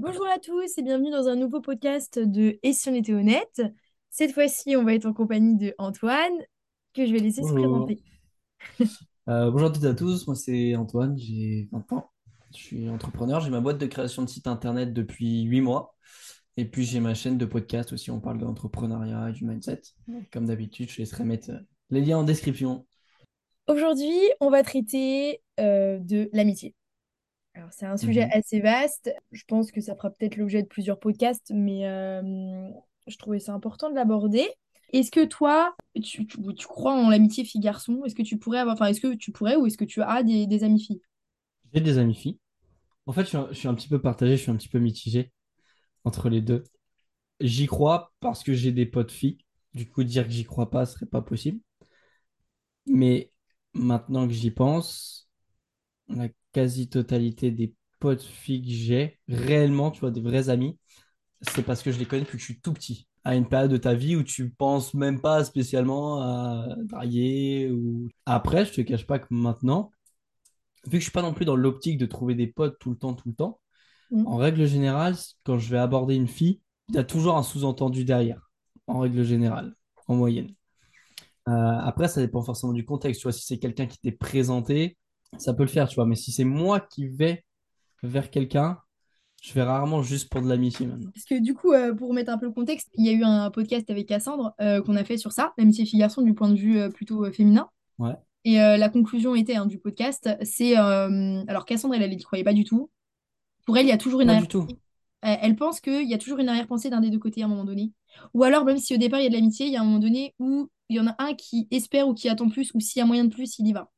Bonjour à tous et bienvenue dans un nouveau podcast de Et si on était honnête? Cette fois-ci, on va être en compagnie de Antoine, que je vais laisser se présenter. Euh, bonjour à toutes et à tous, moi c'est Antoine, j'ai 20 ans, je suis entrepreneur, j'ai ma boîte de création de site internet depuis 8 mois et puis j'ai ma chaîne de podcast aussi, on parle d'entrepreneuriat et du mindset. Comme d'habitude, je laisserai mettre euh, les liens en description. Aujourd'hui, on va traiter euh, de l'amitié. Alors, c'est un sujet Mhm. assez vaste. Je pense que ça fera peut-être l'objet de plusieurs podcasts, mais euh, je trouvais ça important de l'aborder. Est-ce que toi, tu, tu- tu crois en l'amitié fille-garçon? Est-ce que tu pourrais avoir, enfin, est-ce que tu pourrais ou est-ce que tu as des, des amis filles? J'ai des amis filles. En fait, je suis, un, je suis un petit peu partagé, je suis un petit peu mitigé entre les deux. J'y crois parce que j'ai des potes filles, du coup dire que j'y crois pas serait pas possible. Mais maintenant que j'y pense, la quasi-totalité des potes filles que j'ai, réellement, tu vois, des vrais amis, c'est parce que je les connais depuis que je suis tout petit. À une période de ta vie où tu penses même pas spécialement à draguer ou... Après, je te cache pas que maintenant, vu que je suis pas non plus dans l'optique de trouver des potes tout le temps, tout le temps, Mm. en règle générale, quand je vais aborder une fille, il y a toujours un sous-entendu derrière, en règle générale, en moyenne. Euh, après, ça dépend forcément du contexte. Tu vois, si c'est quelqu'un qui t'est présenté, ça peut le faire, tu vois. Mais si c'est moi qui vais vers quelqu'un, je vais rarement juste pour de l'amitié maintenant. Parce que du coup, euh, pour remettre un peu le contexte, il y a eu un podcast avec Cassandre euh, qu'on a fait sur ça, l'amitié fille-garçon du point de vue euh, plutôt féminin. Ouais. Et la conclusion était hein, du podcast, c'est... alors Cassandre, elle, elle n'y croyait pas du tout. Pour elle, il y a toujours une Pas du tout. elle pense qu'il y a toujours une arrière-pensée d'un des deux côtés à un moment donné. Ou alors, même si au départ, il y a de l'amitié, il y a un moment donné où il y en a un qui espère ou qui attend plus, ou s'il y a moyen de plus, il y va.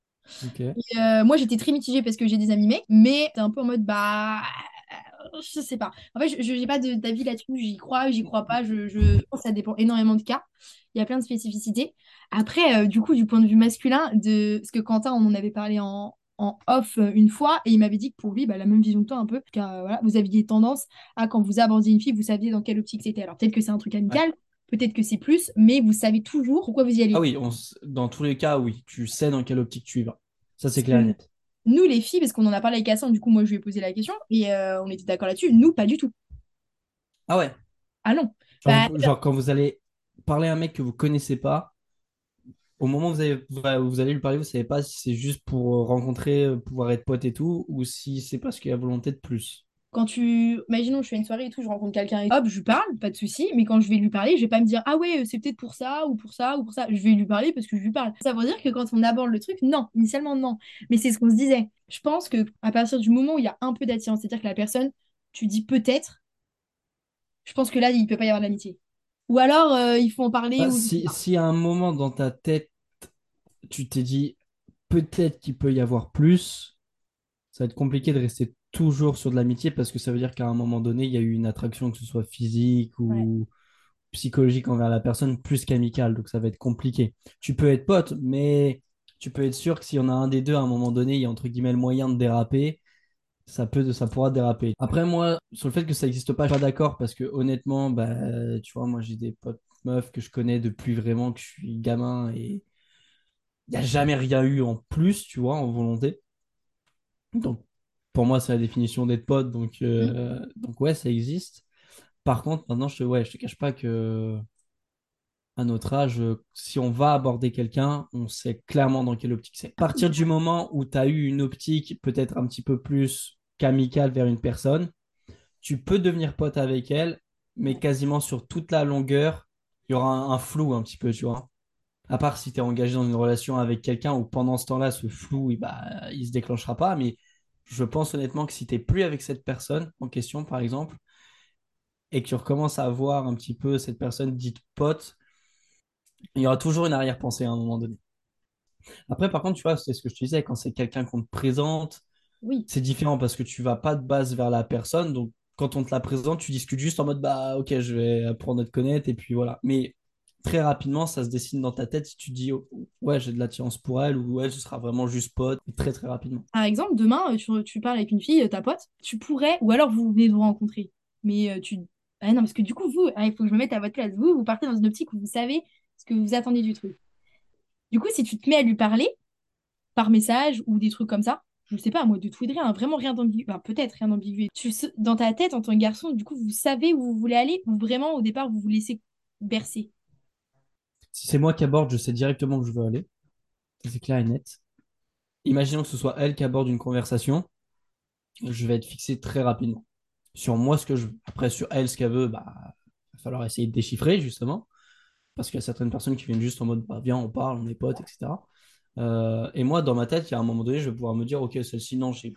Et, euh, moi, j'étais très mitigée parce que j'ai des amis mecs, mais c'est un peu en mode, bah, je sais pas. En fait, je n'ai pas d'avis là-dessus. J'y crois, j'y crois pas. Je, je, je pense que ça dépend énormément de cas. Il y a plein de spécificités. Après, euh, du coup, du point de vue masculin, de... parce que Quentin, on en avait parlé en, en off euh, une fois, et il m'avait dit que pour lui, bah, la même vision que toi, un peu, car euh, voilà, vous aviez tendance à, quand vous abordiez une fille, vous saviez dans quelle optique c'était. Alors, peut-être que c'est un truc Ouais. Peut-être que c'est plus, mais vous savez toujours pourquoi vous y Ah allez. oui, on s- dans tous les cas, oui. Tu sais dans quelle optique tu y vas. Ça, c'est clair et net. nous, les filles, parce qu'on en a parlé avec Cassandre, du coup, moi, je lui ai posé la question, et euh, on était d'accord là-dessus, nous, pas du tout. Ah ouais. Ah non. Genre, Bah, genre, quand vous allez parler à un mec que vous connaissez pas, au moment où vous, vous allez lui parler, vous savez pas si c'est juste pour rencontrer, euh, pouvoir être pote et tout, ou si c'est parce qu'il y a volonté de plus. Quand tu. Imaginons, je fais une soirée et tout, je rencontre quelqu'un et hop, je lui parle, pas de souci. Mais quand je vais lui parler, je vais pas me dire, ah ouais, c'est peut-être pour ça, ou pour ça, ou pour ça. Je vais lui parler parce que je lui parle. Ça veut dire que quand on aborde le truc, non, initialement, non. Mais c'est ce qu'on se disait. Je pense que à partir du moment où il y a un peu d'attirance, c'est-à-dire que la personne, tu dis peut-être, je pense que là, il peut pas y avoir d'amitié. Ou alors, euh, il faut en parler, Bah, ou si, si à un moment dans ta tête, tu t'es dit peut-être qu'il peut y avoir plus, ça va être compliqué de rester toujours sur de l'amitié parce que ça veut dire qu'à un moment donné, il y a eu une attraction, que ce soit physique Ouais. ou psychologique envers la personne, plus qu'amicale. Donc ça va être compliqué. Tu peux être pote, mais tu peux être sûr que s'il y en a un des deux, à un moment donné, il y a entre guillemets le moyen de déraper. Ça peut, ça pourra déraper. Après, moi, sur le fait que ça n'existe pas, je suis pas d'accord parce que honnêtement, bah, tu vois, moi j'ai des potes meufs que je connais depuis vraiment que je suis gamin et il n'y a jamais rien eu en plus, tu vois, en volonté. Donc, pour moi, c'est la définition d'être pote. Donc, euh, donc ouais, ça existe. Par contre, maintenant, je te, ouais, je te cache pas que à notre âge, euh, si on va aborder quelqu'un, on sait clairement dans quelle optique c'est. À partir du moment où tu as eu une optique peut-être un petit peu plus qu'amicale vers une personne, tu peux devenir pote avec elle, mais quasiment sur toute la longueur, il y aura un, un flou un petit peu, tu vois. À part si tu es engagé dans une relation avec quelqu'un où pendant ce temps-là, ce flou, il, bah, il se déclenchera pas. Mais je pense honnêtement que si tu n'es plus avec cette personne en question, par exemple, et que tu recommences à voir un petit peu cette personne dite pote, il y aura toujours une arrière-pensée à un moment donné. Après, par contre, tu vois, c'est ce que je te disais, quand c'est quelqu'un qu'on te présente, Oui. c'est différent parce que tu vas pas de base vers la personne. Donc, quand on te la présente, tu discutes juste en mode, bah, ok, je vais apprendre à te connaître et puis voilà. Mais très rapidement, ça se dessine dans ta tête si tu dis, oh, ouais, j'ai de l'attirance pour elle ou ouais, ce sera vraiment juste pote, très très rapidement. Par exemple, demain, euh, tu, parles avec une fille, euh, ta pote, tu pourrais, ou alors vous venez de vous rencontrer, mais euh, tu... Ah non, parce que du coup, vous, ah, il faut que je me mette à votre place, vous, vous partez dans une optique où vous savez ce que vous attendez du truc. Du coup, si tu te mets à lui parler par message ou des trucs comme ça, je sais pas, moi, de tout de rien, vraiment rien d'ambigu. Enfin, peut-être rien d'ambigu. Dans ta tête, en tant que garçon, du coup, vous savez où vous voulez aller ou vraiment, au départ, vous vous laissez bercer? Si c'est moi qui aborde, je sais directement où je veux aller. C'est clair et net. Imaginons que ce soit elle qui aborde une conversation, je vais être fixé très rapidement. Sur moi, ce que je veux. Après, sur elle, ce qu'elle veut, bah, il va falloir essayer de déchiffrer, justement. Parce qu'il y a certaines personnes qui viennent juste en mode, bah, viens, on parle, on est potes, etc. Euh, et moi, dans ma tête, il y a un moment donné, je vais pouvoir me dire, ok, celle-ci, non, j'ai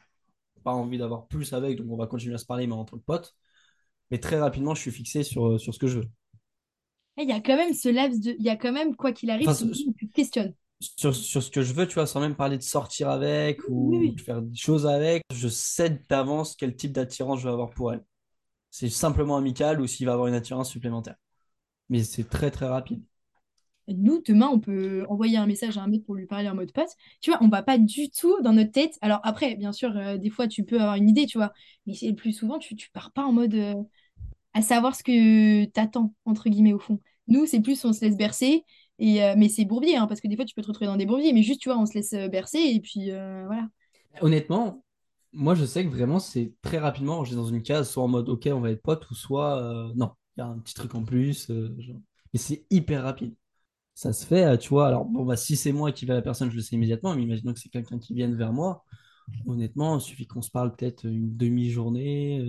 pas envie d'avoir plus avec, donc on va continuer à se parler, mais en tant que pote. Mais très rapidement, je suis fixé sur ce que je veux. Eh, Il y a quand même ce laps de. Il y a quand même, quoi qu'il arrive, Enfin, ce tu te questionnes. sur, sur ce que je veux, tu vois, sans même parler de sortir avec ou oui. de faire des choses avec, je sais d'avance quel type d'attirance je vais avoir pour elle. C'est simplement amical ou s'il va avoir une attirance supplémentaire. Mais c'est très très rapide. Nous, demain, on peut envoyer un message à un mec pour lui parler en mode pote. Tu vois, on va pas du tout dans notre tête. Alors après, bien sûr, euh, des fois, tu peux avoir une idée, tu vois. Mais le plus souvent, tu, tu pars pas en mode euh, à savoir ce que t'attends, entre guillemets, au fond. Nous, c'est plus, on se laisse bercer. Et, euh, mais c'est bourbier, hein, parce que des fois, tu peux te retrouver dans des bourbiers. Mais juste, tu vois, on se laisse euh, bercer et puis euh, voilà. Honnêtement, moi je sais que vraiment c'est très rapidement rangé dans une case, soit en mode ok on va être potes ou soit non, il y a un petit truc en plus. genre. Et c'est hyper rapide. Ça se fait, tu vois. Alors bon, bah si c'est moi qui vais à la personne, je le sais immédiatement, mais imaginons que c'est quelqu'un qui vienne vers moi. Honnêtement, il suffit qu'on se parle peut-être une demi-journée.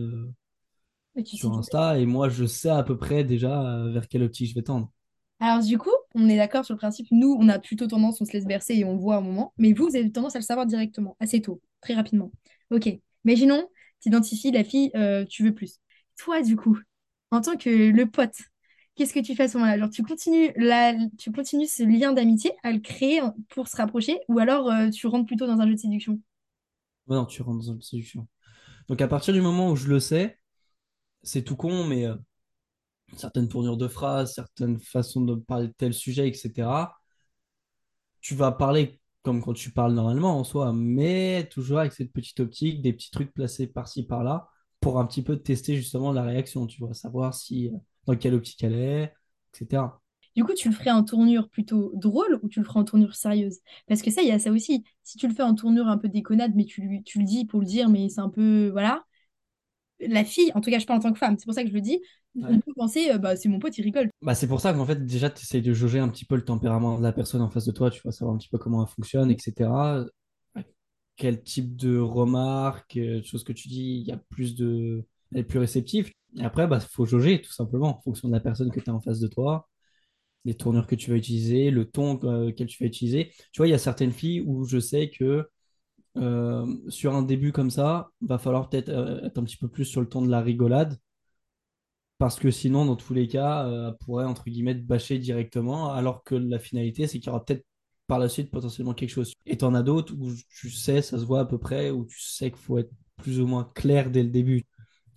Et tu sais sur Insta et moi je sais à peu près déjà euh, vers quelle optique je vais tendre. Alors du coup, on est d'accord sur le principe, nous, on a plutôt tendance, on se laisse bercer et on voit un moment, mais vous, vous avez tendance à le savoir directement, assez tôt, très rapidement. Ok, imaginons, tu identifies la fille, euh, tu veux plus. Toi, du coup, en tant que le pote, qu'est-ce que tu fais à ce moment-là? Genre, tu continues, la, tu continues ce lien d'amitié à le créer pour se rapprocher, ou alors euh, tu rentres plutôt dans un jeu de séduction? Non, tu rentres dans une séduction. Donc à partir du moment où je le sais, c'est tout con, mais euh, certaines tournures de phrases, certaines façons de parler de tel sujet, etc., tu vas parler comme quand tu parles normalement en soi, mais toujours avec cette petite optique, des petits trucs placés par-ci, par-là, pour un petit peu tester justement la réaction, tu vois, savoir si euh, dans quelle optique elle est, etc. Du coup, tu le ferais en tournure plutôt drôle ou tu le ferais en tournure sérieuse? Parce que ça, il y a ça aussi. Si tu le fais en tournure un peu déconnade, mais tu, tu le dis pour le dire, mais c'est un peu, voilà la fille, en tout cas je parle en tant que femme, c'est pour ça que je le dis, on Ouais. peut penser, euh, bah c'est mon pote, il rigole. Bah, c'est pour ça qu'en fait, déjà, tu essayes de jauger un petit peu le tempérament de la personne en face de toi, tu vas savoir un petit peu comment elle fonctionne, etc. Quel type de remarques, euh, choses que tu dis, il y a plus de... Elle est plus réceptive. Et après, bah, faut jauger, tout simplement, en fonction de la personne que tu as en face de toi, les tournures que tu vas utiliser, le ton euh, que tu vas utiliser. Tu vois, il y a certaines filles où je sais que euh, sur un début comme ça, va falloir peut-être euh, être un petit peu plus sur le ton de la rigolade parce que sinon, dans tous les cas, euh, pourrait, entre guillemets, bâcher directement, alors que la finalité, c'est qu'il y aura peut-être par la suite potentiellement quelque chose. Et t'en as d'autres où tu sais, ça se voit à peu près, où tu sais qu'il faut être plus ou moins clair dès le début.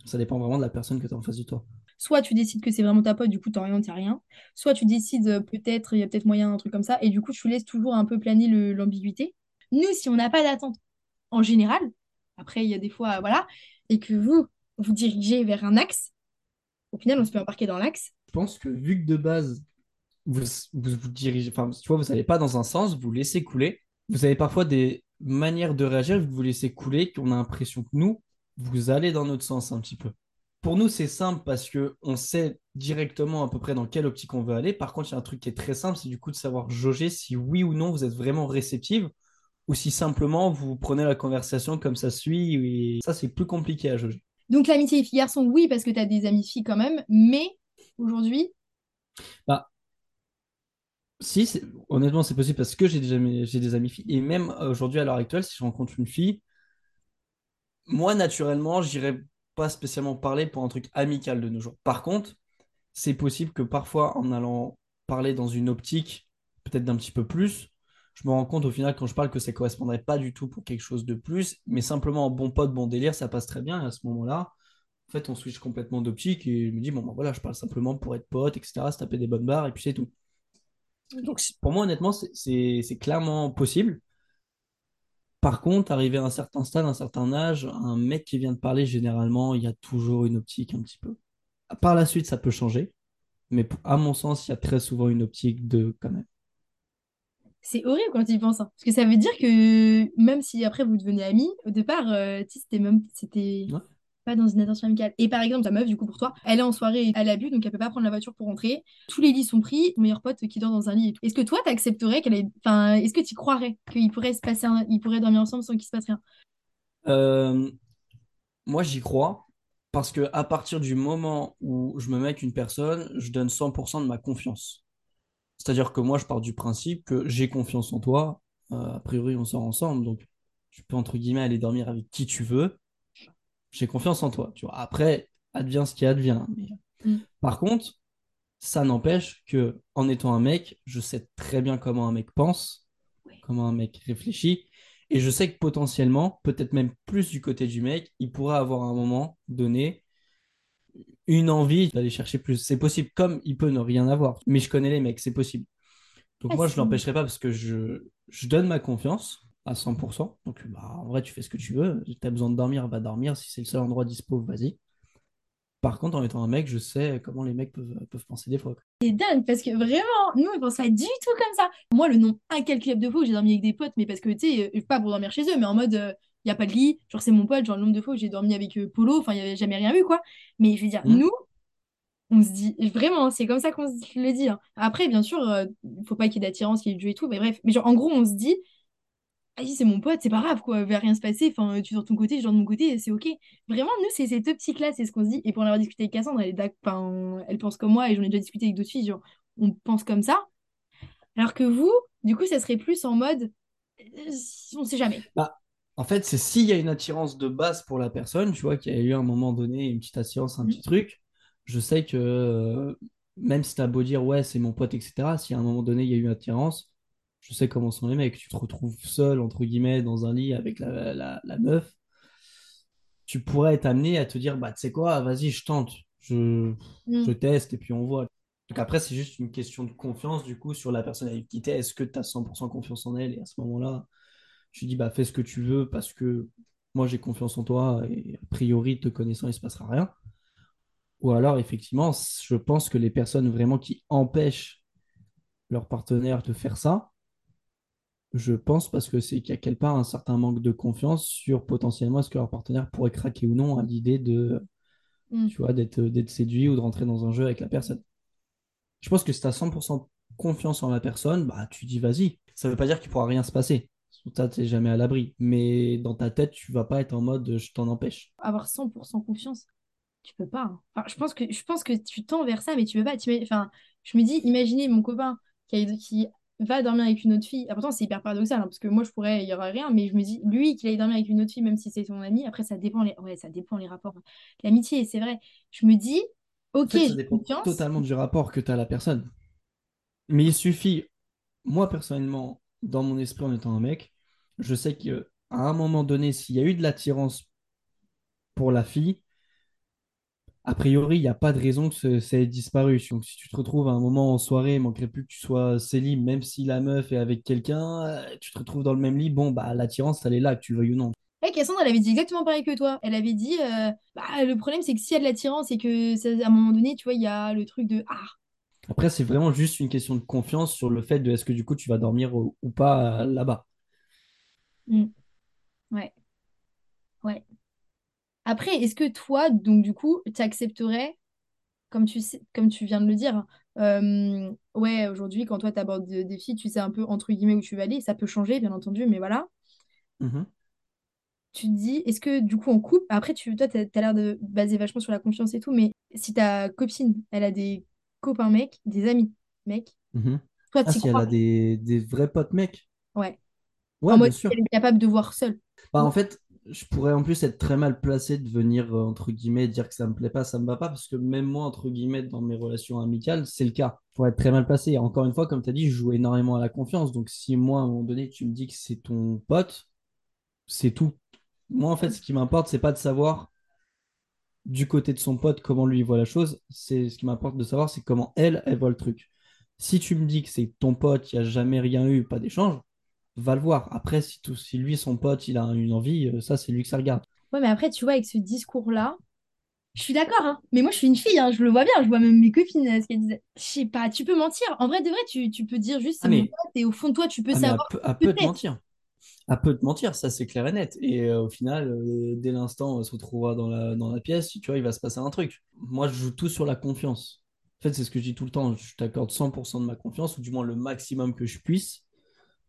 Ça dépend vraiment de la personne que tu en face de toi. Soit tu décides que c'est vraiment ta pote, du coup t'orientes, a rien. Soit tu décides euh, peut-être, il y a peut-être moyen, un truc comme ça, et du coup tu laisses toujours un peu planer l'ambiguïté. Nous, si on n'a pas d'attente en général, après il y a des fois, voilà, et que vous, vous dirigez vers un axe, au final on se peut embarquer dans l'axe. Je pense que vu que de base, vous vous, vous dirigez, enfin, tu vois, vous n'allez pas dans un sens, vous laissez couler. Vous avez parfois des manières de réagir, vous vous laissez couler, qu'on a l'impression que nous, vous allez dans notre sens un petit peu. Pour nous, c'est simple parce que on sait directement à peu près dans quelle optique on veut aller. Par contre, il y a un truc qui est très simple, c'est du coup de savoir jauger si oui ou non vous êtes vraiment réceptive ou si simplement vous prenez la conversation comme ça suit. Et ça, c'est plus compliqué à jauger. Donc l'amitié filles-garçons, oui, parce que tu as des amis filles quand même, mais aujourd'hui, Bah, si, honnêtement, c'est possible parce que j'ai j'ai des amis filles. Et même aujourd'hui, à l'heure actuelle, si je rencontre une fille, moi, naturellement, j'irai pas spécialement parler pour un truc amical de nos jours. Par contre, c'est possible que parfois, en allant parler dans une optique, peut-être d'un petit peu plus, je me rends compte au final quand je parle que ça correspondrait pas du tout pour quelque chose de plus, mais simplement en bon pote, bon délire, ça passe très bien. Et à ce moment-là, en fait, on switch complètement d'optique et je me dis, bon, ben voilà, je parle simplement pour être pote, etc., se taper des bonnes barres et puis c'est tout. Donc, pour moi, honnêtement, c'est clairement possible. Par contre, arrivé à un certain stade, un certain âge, un mec qui vient de parler, généralement, il y a toujours une optique un petit peu. Par la suite, ça peut changer, mais à mon sens, il y a très souvent une optique de quand même. C'est horrible quand tu y penses. hein. Parce que ça veut dire que même si après vous devenez amis, au départ, euh, c'était même, c'était Ouais. pas dans une attention amicale. Et par exemple, ta meuf, du coup, pour toi, elle est en soirée, elle a bu, donc elle peut pas prendre la voiture pour rentrer. Tous les lits sont pris, ton meilleur pote qui dort dans un lit. Est-ce que toi, t'accepterais qu'elle ait... Enfin, est-ce que tu croirais qu'il pourrait se passer un... ils pourraient dormir ensemble sans qu'il se passe rien? Euh, moi, j'y crois parce que à partir du moment où je me mets avec une personne, je donne 100% de ma confiance. C'est-à-dire que moi, je pars du principe que j'ai confiance en toi. Euh, a priori, on sort ensemble, donc tu peux, entre guillemets, aller dormir avec qui tu veux. J'ai confiance en toi. Tu vois. Après, advient ce qui advient. Mais... Mm. Par contre, ça n'empêche que, en étant un mec, je sais très bien comment un mec pense, comment un mec réfléchit. Et je sais que potentiellement, peut-être même plus du côté du mec, il pourrait avoir un moment donné une envie d'aller chercher plus. C'est possible, comme il peut ne rien avoir. Mais je connais les mecs, c'est possible. Donc Ah, moi, je l'empêcherai pas parce que je, je donne ma confiance à 100%. Donc bah, en vrai, tu fais ce que tu veux. Tu as besoin de dormir, va dormir. Si c'est le seul endroit dispo, vas-y. Par contre, en étant un mec, je sais comment les mecs peuvent, peuvent penser des fois. C'est dingue parce que vraiment, nous, on pense pas du tout comme ça. Moi, le nombre incalculable de fois où j'ai dormi avec des potes, mais parce que, tu sais, euh, pas pour dormir chez eux, mais en mode, il n'y a pas de lit, genre c'est mon pote, genre le nombre de fois où j'ai dormi avec euh, Polo, enfin, il n'y avait jamais rien eu, quoi. Mais je veux dire, Mhm. nous, on se dit, vraiment, c'est comme ça qu'on se le dit. hein. Après, bien sûr, euh, il faut pas qu'il y ait d'attirance, qu'il y ait de jeu et tout, mais bref. Mais genre, en gros, on se dit, ah si, c'est mon pote, c'est pas grave, quoi, il va rien se passer, enfin, tu dors de ton côté, je dors de mon côté, c'est ok. Vraiment, nous, c'est cette optique-là, c'est ce qu'on se dit. Et pour en avoir discuté avec Cassandre, elle, est enfin, elle pense comme moi, et j'en ai déjà discuté avec d'autres filles, genre, on pense comme ça. Alors que vous, du coup, ça serait plus en mode, euh, on sait jamais. Bah, en fait, c'est s'il y a une attirance de base pour la personne, tu vois, qu'il y a eu à un moment donné une petite attirance, un Mhm. petit truc, je sais que euh, même si t'as beau dire ouais, c'est mon pote, etc., si à un moment donné il y a eu une attirance, je sais comment sont les mecs. Tu te retrouves seul, entre guillemets, dans un lit avec la, la, la meuf, tu pourrais être amené à te dire bah, tu sais quoi, vas-y, je tente, je, je Mm. teste et puis on voit. Donc après, c'est juste une question de confiance, du coup, sur la personne avec qui t'es. Est-ce que tu as 100% confiance en elle et à ce moment-là, tu dis bah fais ce que tu veux parce que moi j'ai confiance en toi et a priori te connaissant il se passera rien. Ou alors effectivement, je pense que les personnes vraiment qui empêchent leur partenaire de faire ça, je pense parce que c'est qu'il y a quelque part un certain manque de confiance sur potentiellement est-ce que leur partenaire pourrait craquer ou non à l'idée de Mm. tu vois d'être d'être séduit ou de rentrer dans un jeu avec la personne. Je pense que si tu as 100% confiance en la personne, bah tu dis vas-y. Ça veut pas dire qu'il pourra rien se passer. Ça, t'es jamais à l'abri. Mais dans ta tête, tu vas pas être en mode je t'en empêche. Avoir 100% confiance, tu peux pas. hein. Enfin, je pense que, je pense que tu tends vers ça, mais tu peux pas. Tu Enfin, je me dis, imaginez mon copain qui, a- qui va dormir avec une autre fille. Ah, pourtant, c'est hyper paradoxal, hein, parce que moi, je pourrais, il y aurait rien, mais je me dis, lui, qu'il aille dormir avec une autre fille, même si c'est son ami, après, ça dépend les, ouais, ça dépend les rapports. L'amitié, c'est vrai. Je me dis, En ok, fait, ça dépend confiance. totalement du rapport que tu as à la personne. Mais il suffit, moi personnellement, dans mon esprit en étant un mec, je sais qu'à un moment donné, s'il y a eu de l'attirance pour la fille, a priori, il n'y a pas de raison que ça ait disparu. Donc, si tu te retrouves à un moment en soirée, il manquerait plus que tu sois célib, même si la meuf est avec quelqu'un, euh, tu te retrouves dans le même lit, bon, bah, l'attirance, elle est là, que tu le veuilles ou non. Ouais, Cassandre, elle avait dit exactement pareil que toi. Elle avait dit, euh, bah, le problème, c'est que s'il y a de l'attirance et que à un moment donné, tu vois, il y a le truc de, ah, Après, c'est vraiment juste une question de confiance sur le fait de est-ce que du coup, tu vas dormir ou, pas euh, là-bas. hmm, ouais, ouais. Après, est-ce que toi, donc du coup, tu accepterais, comme tu sais, comme tu viens de le dire, euh, ouais, aujourd'hui, quand toi, tu abordes des filles, tu sais un peu, entre guillemets, où tu vas aller, ça peut changer, bien entendu, mais voilà. Mhm. Tu te dis, est-ce que du coup, on coupe? Après, tu, toi, tu as, l'air de baser vachement sur la confiance et tout, mais si ta copine, elle a des copains mecs, des amis mecs, Mhm. toi, Ah, si elle a des, des vrais potes mecs. Ouais. En Ouais, mode, bien sûr. elle est capable de voir seule. Bah, en fait, je pourrais en plus être très mal placé de venir, euh, entre guillemets, dire que ça me plaît pas, ça me va pas, parce que même moi, entre guillemets, dans mes relations amicales, c'est le cas. Je pourrais être très mal placé. Et encore une fois, comme tu as dit, je joue énormément à la confiance. Donc, si moi, à un moment donné, tu me dis que c'est ton pote, c'est tout. Moi, en fait, ce qui m'importe, c'est pas de savoir du côté de son pote comment lui voit la chose. C'est ce qui m'importe de savoir, c'est comment elle, elle voit le truc. Si tu me dis que c'est ton pote, il n'y a jamais rien eu, pas d'échange, va le voir. Après, si, tout, si lui, son pote, il a une envie, euh, ça, c'est lui que ça regarde. Ouais, mais après, tu vois, avec ce discours-là, Je suis d'accord, hein. Mais moi, je suis une fille, hein. Je le vois bien. Je vois même mes copines, euh, ce qu'elles disaient. Je sais pas, tu peux mentir. En vrai, de vrai, tu, tu peux dire juste c'est Ah mon mais, pote et au fond de toi, tu peux ah mais savoir peut te peut-être. mentir. Elle peut te mentir, ça c'est clair et net. Et euh, au final, euh, dès l'instant où elle se retrouvera dans la, dans la pièce, tu vois, il va se passer un truc. Moi, je joue tout sur la confiance. En fait, c'est ce que je dis tout le temps. Je t'accorde 100% de ma confiance, ou du moins le maximum que je puisse.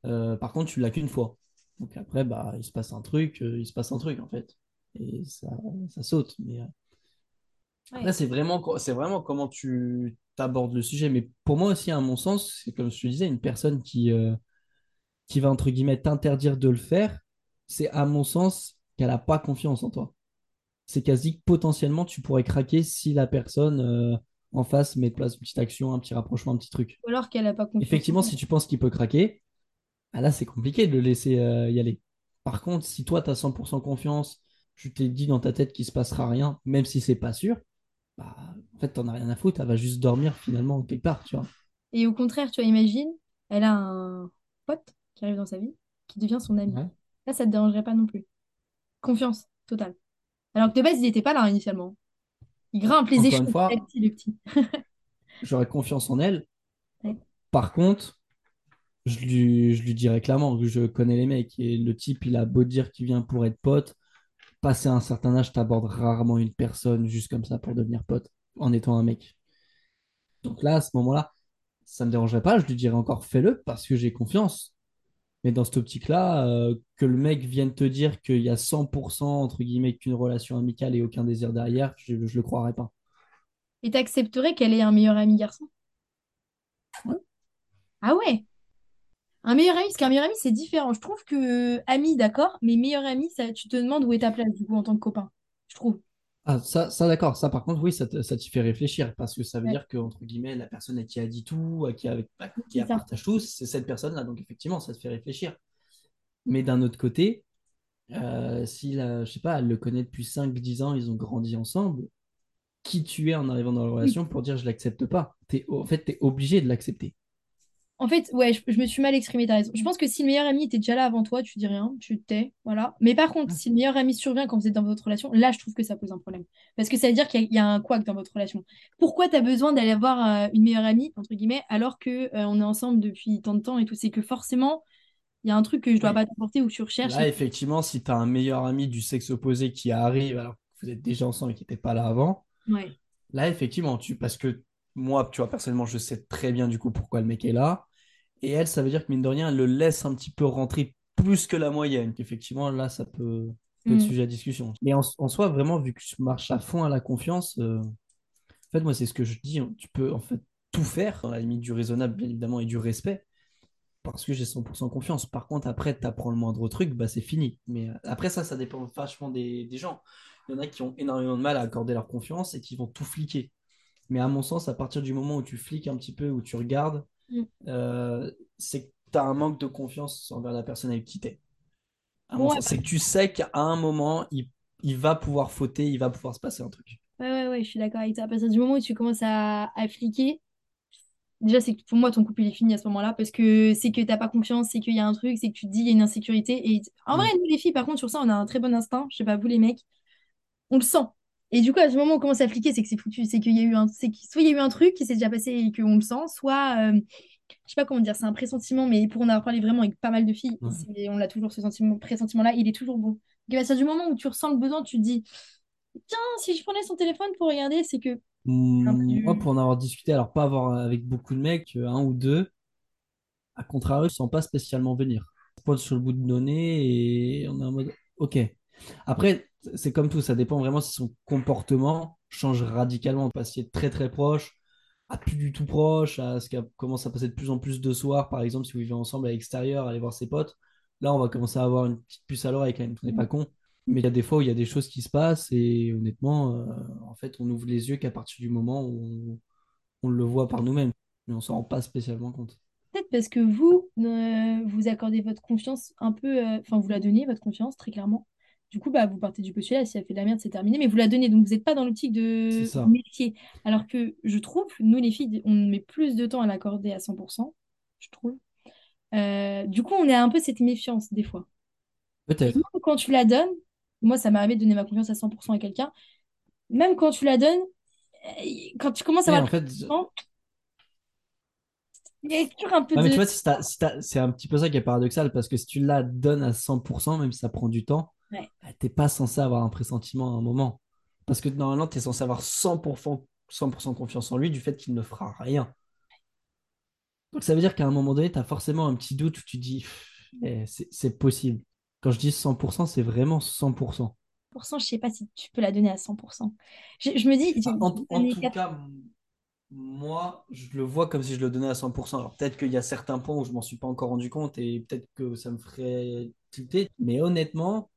Euh, par contre, tu l'as qu'une fois. Donc après, bah, il se passe un truc, il se passe un truc en fait. Et ça, ça saute. Mais Ouais. c'est vraiment, c'est vraiment comment tu t'abordes le sujet. Mais pour moi aussi, à mon sens, c'est comme je te disais, une personne qui, qui va, entre guillemets, t'interdire de le faire, c'est à mon sens qu'elle n'a pas confiance en toi. C'est qu'elle se dit que potentiellement, tu pourrais craquer si la personne euh, en face met de place une petite action, un petit rapprochement, un petit truc. Ou alors qu'elle a pas confiance en Effectivement, si tu penses qu'il peut craquer, ah là, c'est compliqué de le laisser euh, y aller. Par contre, si toi, tu as 100% confiance, tu t'es dit dans ta tête qu'il se passera rien, même si c'est pas sûr, bah, en fait, t'en as rien à foutre, elle va juste dormir finalement quelque part, tu vois. Et au contraire, tu vois, imagine, elle a un pote qui arrive dans sa vie, qui devient son ami. Ouais. Là, ça te dérangerait pas non plus. Confiance totale. Alors que de base, il n'était pas là initialement. Il grimpe les échelons petit le petit. j'aurais confiance en elle. Ouais. Par contre, je lui, je lui dirais clairement que je connais les mecs et le type, il a beau dire qu'il vient pour être pote, passé un certain âge, t'abordes rarement une personne juste comme ça pour devenir pote en étant un mec. Donc là, à ce moment-là, ça me dérangerait pas, je lui dirais encore fais-le parce que j'ai confiance. Mais dans cette optique-là, euh, que le mec vienne te dire qu'il y a 100% entre guillemets qu'une relation amicale et aucun désir derrière, je, je le croirais pas. Et t'accepterais qu'elle ait un meilleur ami garçon? Ouais. Ah ouais? Un meilleur ami, parce qu'un meilleur ami, c'est différent. Je trouve que ami, d'accord, mais meilleur ami, ça, tu te demandes où est ta place, du coup, en tant que copain. Je trouve. Ah, ça, ça d'accord. Ça, par contre, oui, ça te, ça fait réfléchir parce que ça veut Ouais, dire que, entre guillemets, la personne à qui a dit tout, à qui, a, à qui c'est a partage tout, c'est cette personne-là. Donc, effectivement, ça te fait réfléchir. Mais d'un autre côté, euh, si, la, je sais pas, elle le connaît depuis cinq dix ans, ils ont grandi ensemble, qui tu es en arrivant dans la Oui. relation pour dire je l'accepte pas? En fait, tu es obligé de l'accepter. En fait, ouais, je, je me suis mal exprimée, t'as raison. Je pense que si le meilleur ami était déjà là avant toi, tu dis rien, tu tais, voilà. Mais par contre, si le meilleur ami survient quand vous êtes dans votre relation, là, je trouve que ça pose un problème. Parce que ça veut dire qu'il y, a il y a un couac dans votre relation. Pourquoi t'as besoin d'aller voir euh, une meilleure amie, entre guillemets, alors que euh, on est ensemble depuis tant de temps et tout? C'est que forcément, il y a un truc que je dois Oui. pas t'apporter ou que tu recherches. Là, Et... effectivement, si tu as un meilleur ami du sexe opposé qui arrive alors que vous êtes déjà ensemble et qui n'était pas là avant, Ouais. là, effectivement, tu, parce que moi, tu vois, personnellement, je sais très bien du coup pourquoi le mec est là. Et elle, ça veut dire que mine de rien, elle le laisse un petit peu rentrer plus que la moyenne. Effectivement, là, ça peut, peut être Mm. sujet à discussion. Mais en, en soi, vraiment, vu que je marche à fond à la confiance, euh, en fait, moi, c'est ce que je dis. hein, Tu peux en fait tout faire, dans la limite du raisonnable, bien évidemment, et du respect, parce que j'ai 100% confiance. Par contre, après, tu apprends le moindre truc, bah, c'est fini. Mais euh, après, ça, ça dépend vachement des, des gens. Il y en a qui ont énormément de mal à accorder leur confiance et qui vont tout fliquer. Mais à mon sens, à partir du moment où tu fliques un petit peu, où tu regardes. Euh, c'est que tu as un manque de confiance envers la personne avec qui tu es. Ouais, c'est que tu sais qu'à un moment, il, il va pouvoir fauter, il va pouvoir se passer un truc. ouais, ouais, ouais, je suis d'accord avec toi. À partir du moment où tu commences à, à fliquer, Déjà, c'est que pour moi, ton couple, il est fini à ce moment-là parce que c'est que t'as pas confiance, c'est qu'il y a un truc, c'est que tu te dis, il y a une insécurité. Et en vrai, Mm. nous, les filles, par contre, sur ça, on a un très bon instinct. Je sais pas, vous, les mecs, on le sent. Et du coup, à ce moment où on commence à fliquer, c'est que c'est foutu. C'est qu'il y a eu un, c'est soit il y a eu un truc qui s'est déjà passé et qu'on le sent, soit, euh, je sais pas comment dire, c'est un pressentiment, mais pour en avoir parlé vraiment avec pas mal de filles, Ouais. on a toujours ce sentiment, pressentiment-là, il est toujours bon. Donc, à partir du moment où tu ressens le besoin, tu te dis, tiens, si je prenais son téléphone pour regarder, c'est que. un peu Mm, Moi, pour en avoir discuté, alors pas avoir avec beaucoup de mecs, euh, un ou deux, à contrario, je ne sens pas spécialement venir. On se pointe sur le bout de nez et on est en mode OK. Après, c'est comme tout, ça dépend vraiment si son comportement change radicalement. On passe de très très proche à plus du tout proche, à ce qu'elle commence à passer de plus en plus de soirs, par exemple, si vous vivez ensemble à l'extérieur, aller voir ses potes. Là, on va commencer à avoir une petite puce à l'oreille quand même, on n'est pas con. Mais il y a des fois où il y a des choses qui se passent et honnêtement, euh, en fait, on ouvre les yeux qu'à partir du moment où on, on le voit par nous-mêmes. Mais on s'en rend pas spécialement compte. Peut-être parce que vous, euh, vous accordez votre confiance un peu, euh, enfin, vous la donnez, votre confiance, très clairement. Du coup, bah, vous partez du postulat, si elle fait de la merde, c'est terminé, mais vous la donnez, donc vous n'êtes pas dans l'optique de ça. méfier. Alors que je trouve, nous les filles, on met plus de temps à l'accorder à 100%, je trouve. Euh, du coup, on a un peu cette méfiance des fois. Peut-être. quand tu la donnes, moi, ça m'est arrivé de donner ma confiance à 100% à quelqu'un, même quand tu la donnes, euh, quand tu commences à Et avoir en fait, il y a toujours un peu mais tu de... vois, si t'as- si t'as- c'est un petit peu ça qui est paradoxal parce que si tu la donnes à 100%, même si ça prend du temps, Ouais. bah, t'es pas censé avoir un pressentiment à un moment. Parce que normalement, tu es censé avoir 100%, 100% confiance en lui du fait qu'il ne fera rien. Donc ça veut dire qu'à un moment donné, tu as forcément un petit doute où tu dis, eh, c'est possible. Quand je dis 100%, c'est vraiment 100%. pour cent, je sais pas si tu peux la donner à 100%. Je, je me dis, Ah, En, tout 4... cas, moi, je le vois comme si je le donnais à 100%. Alors peut-être qu'il y a certains points où je m'en suis pas encore rendu compte et peut-être que ça me ferait tilter. Mais honnêtement,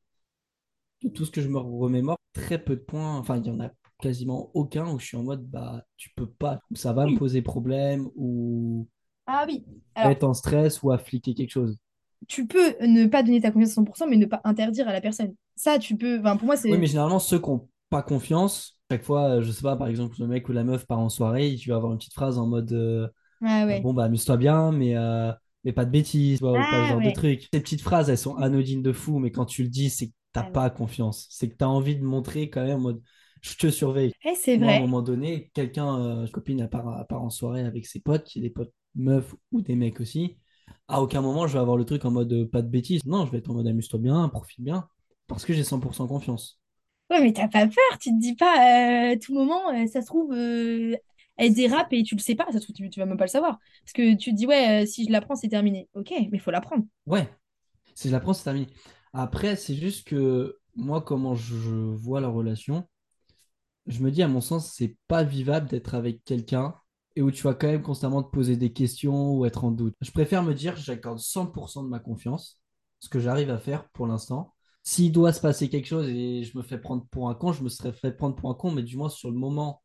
de tout ce que je me remémore, très peu de points, enfin, il y en a quasiment aucun où je suis en mode, bah, tu peux pas, ou ça va me Oui. poser problème, ou Ah oui. Alors, être en stress, ou affliquer quelque chose. tu peux ne pas donner ta confiance à 100%, mais ne pas interdire à la personne. Ça, tu peux... Enfin, pour moi, Oui, c'est... mais généralement, ceux qui n'ont pas confiance, chaque fois, euh, je sais pas, par exemple, le mec ou la meuf part en soirée, tu vas avoir une petite phrase en mode euh, Ah ouais. bon, bah, amuse-toi bien, mais, euh, mais pas de bêtises, ou pas ce Ah genre de ouais. trucs. Ces petites phrases, elles sont anodines de fou, mais quand tu le dis, c'est t'as Ah ouais. pas confiance. C'est que tu as envie de montrer quand même en mode je te surveille. Ouais, c'est Moi, à un vrai. moment donné, quelqu'un, euh, une copine, elle part, en soirée avec ses potes, qui est des potes meufs ou des mecs aussi. À aucun moment, je vais avoir le truc en mode euh, pas de bêtises. Non, je vais être en mode amuse-toi bien, profite bien, parce que j'ai 100% confiance. Ouais, mais t'as pas peur, tu te dis pas euh, à tout moment, euh, ça se trouve, euh, elle dérape et tu le sais pas, ça se trouve, tu, tu vas même pas le savoir. Parce que tu te dis, ouais, euh, si je la prends, c'est terminé. Ok, mais il faut la prendre. Ouais, si je la prends, c'est terminé. Après, c'est juste que moi, comment je vois la relation, je me dis, à mon sens, c'est pas vivable d'être avec quelqu'un et où tu vas quand même constamment te poser des questions ou être en doute. Je préfère me dire, j'accorde 100% de ma confiance, ce que j'arrive à faire pour l'instant. S'il doit se passer quelque chose et je me fais prendre pour un con, je me serais fait prendre pour un con, mais du moins sur le moment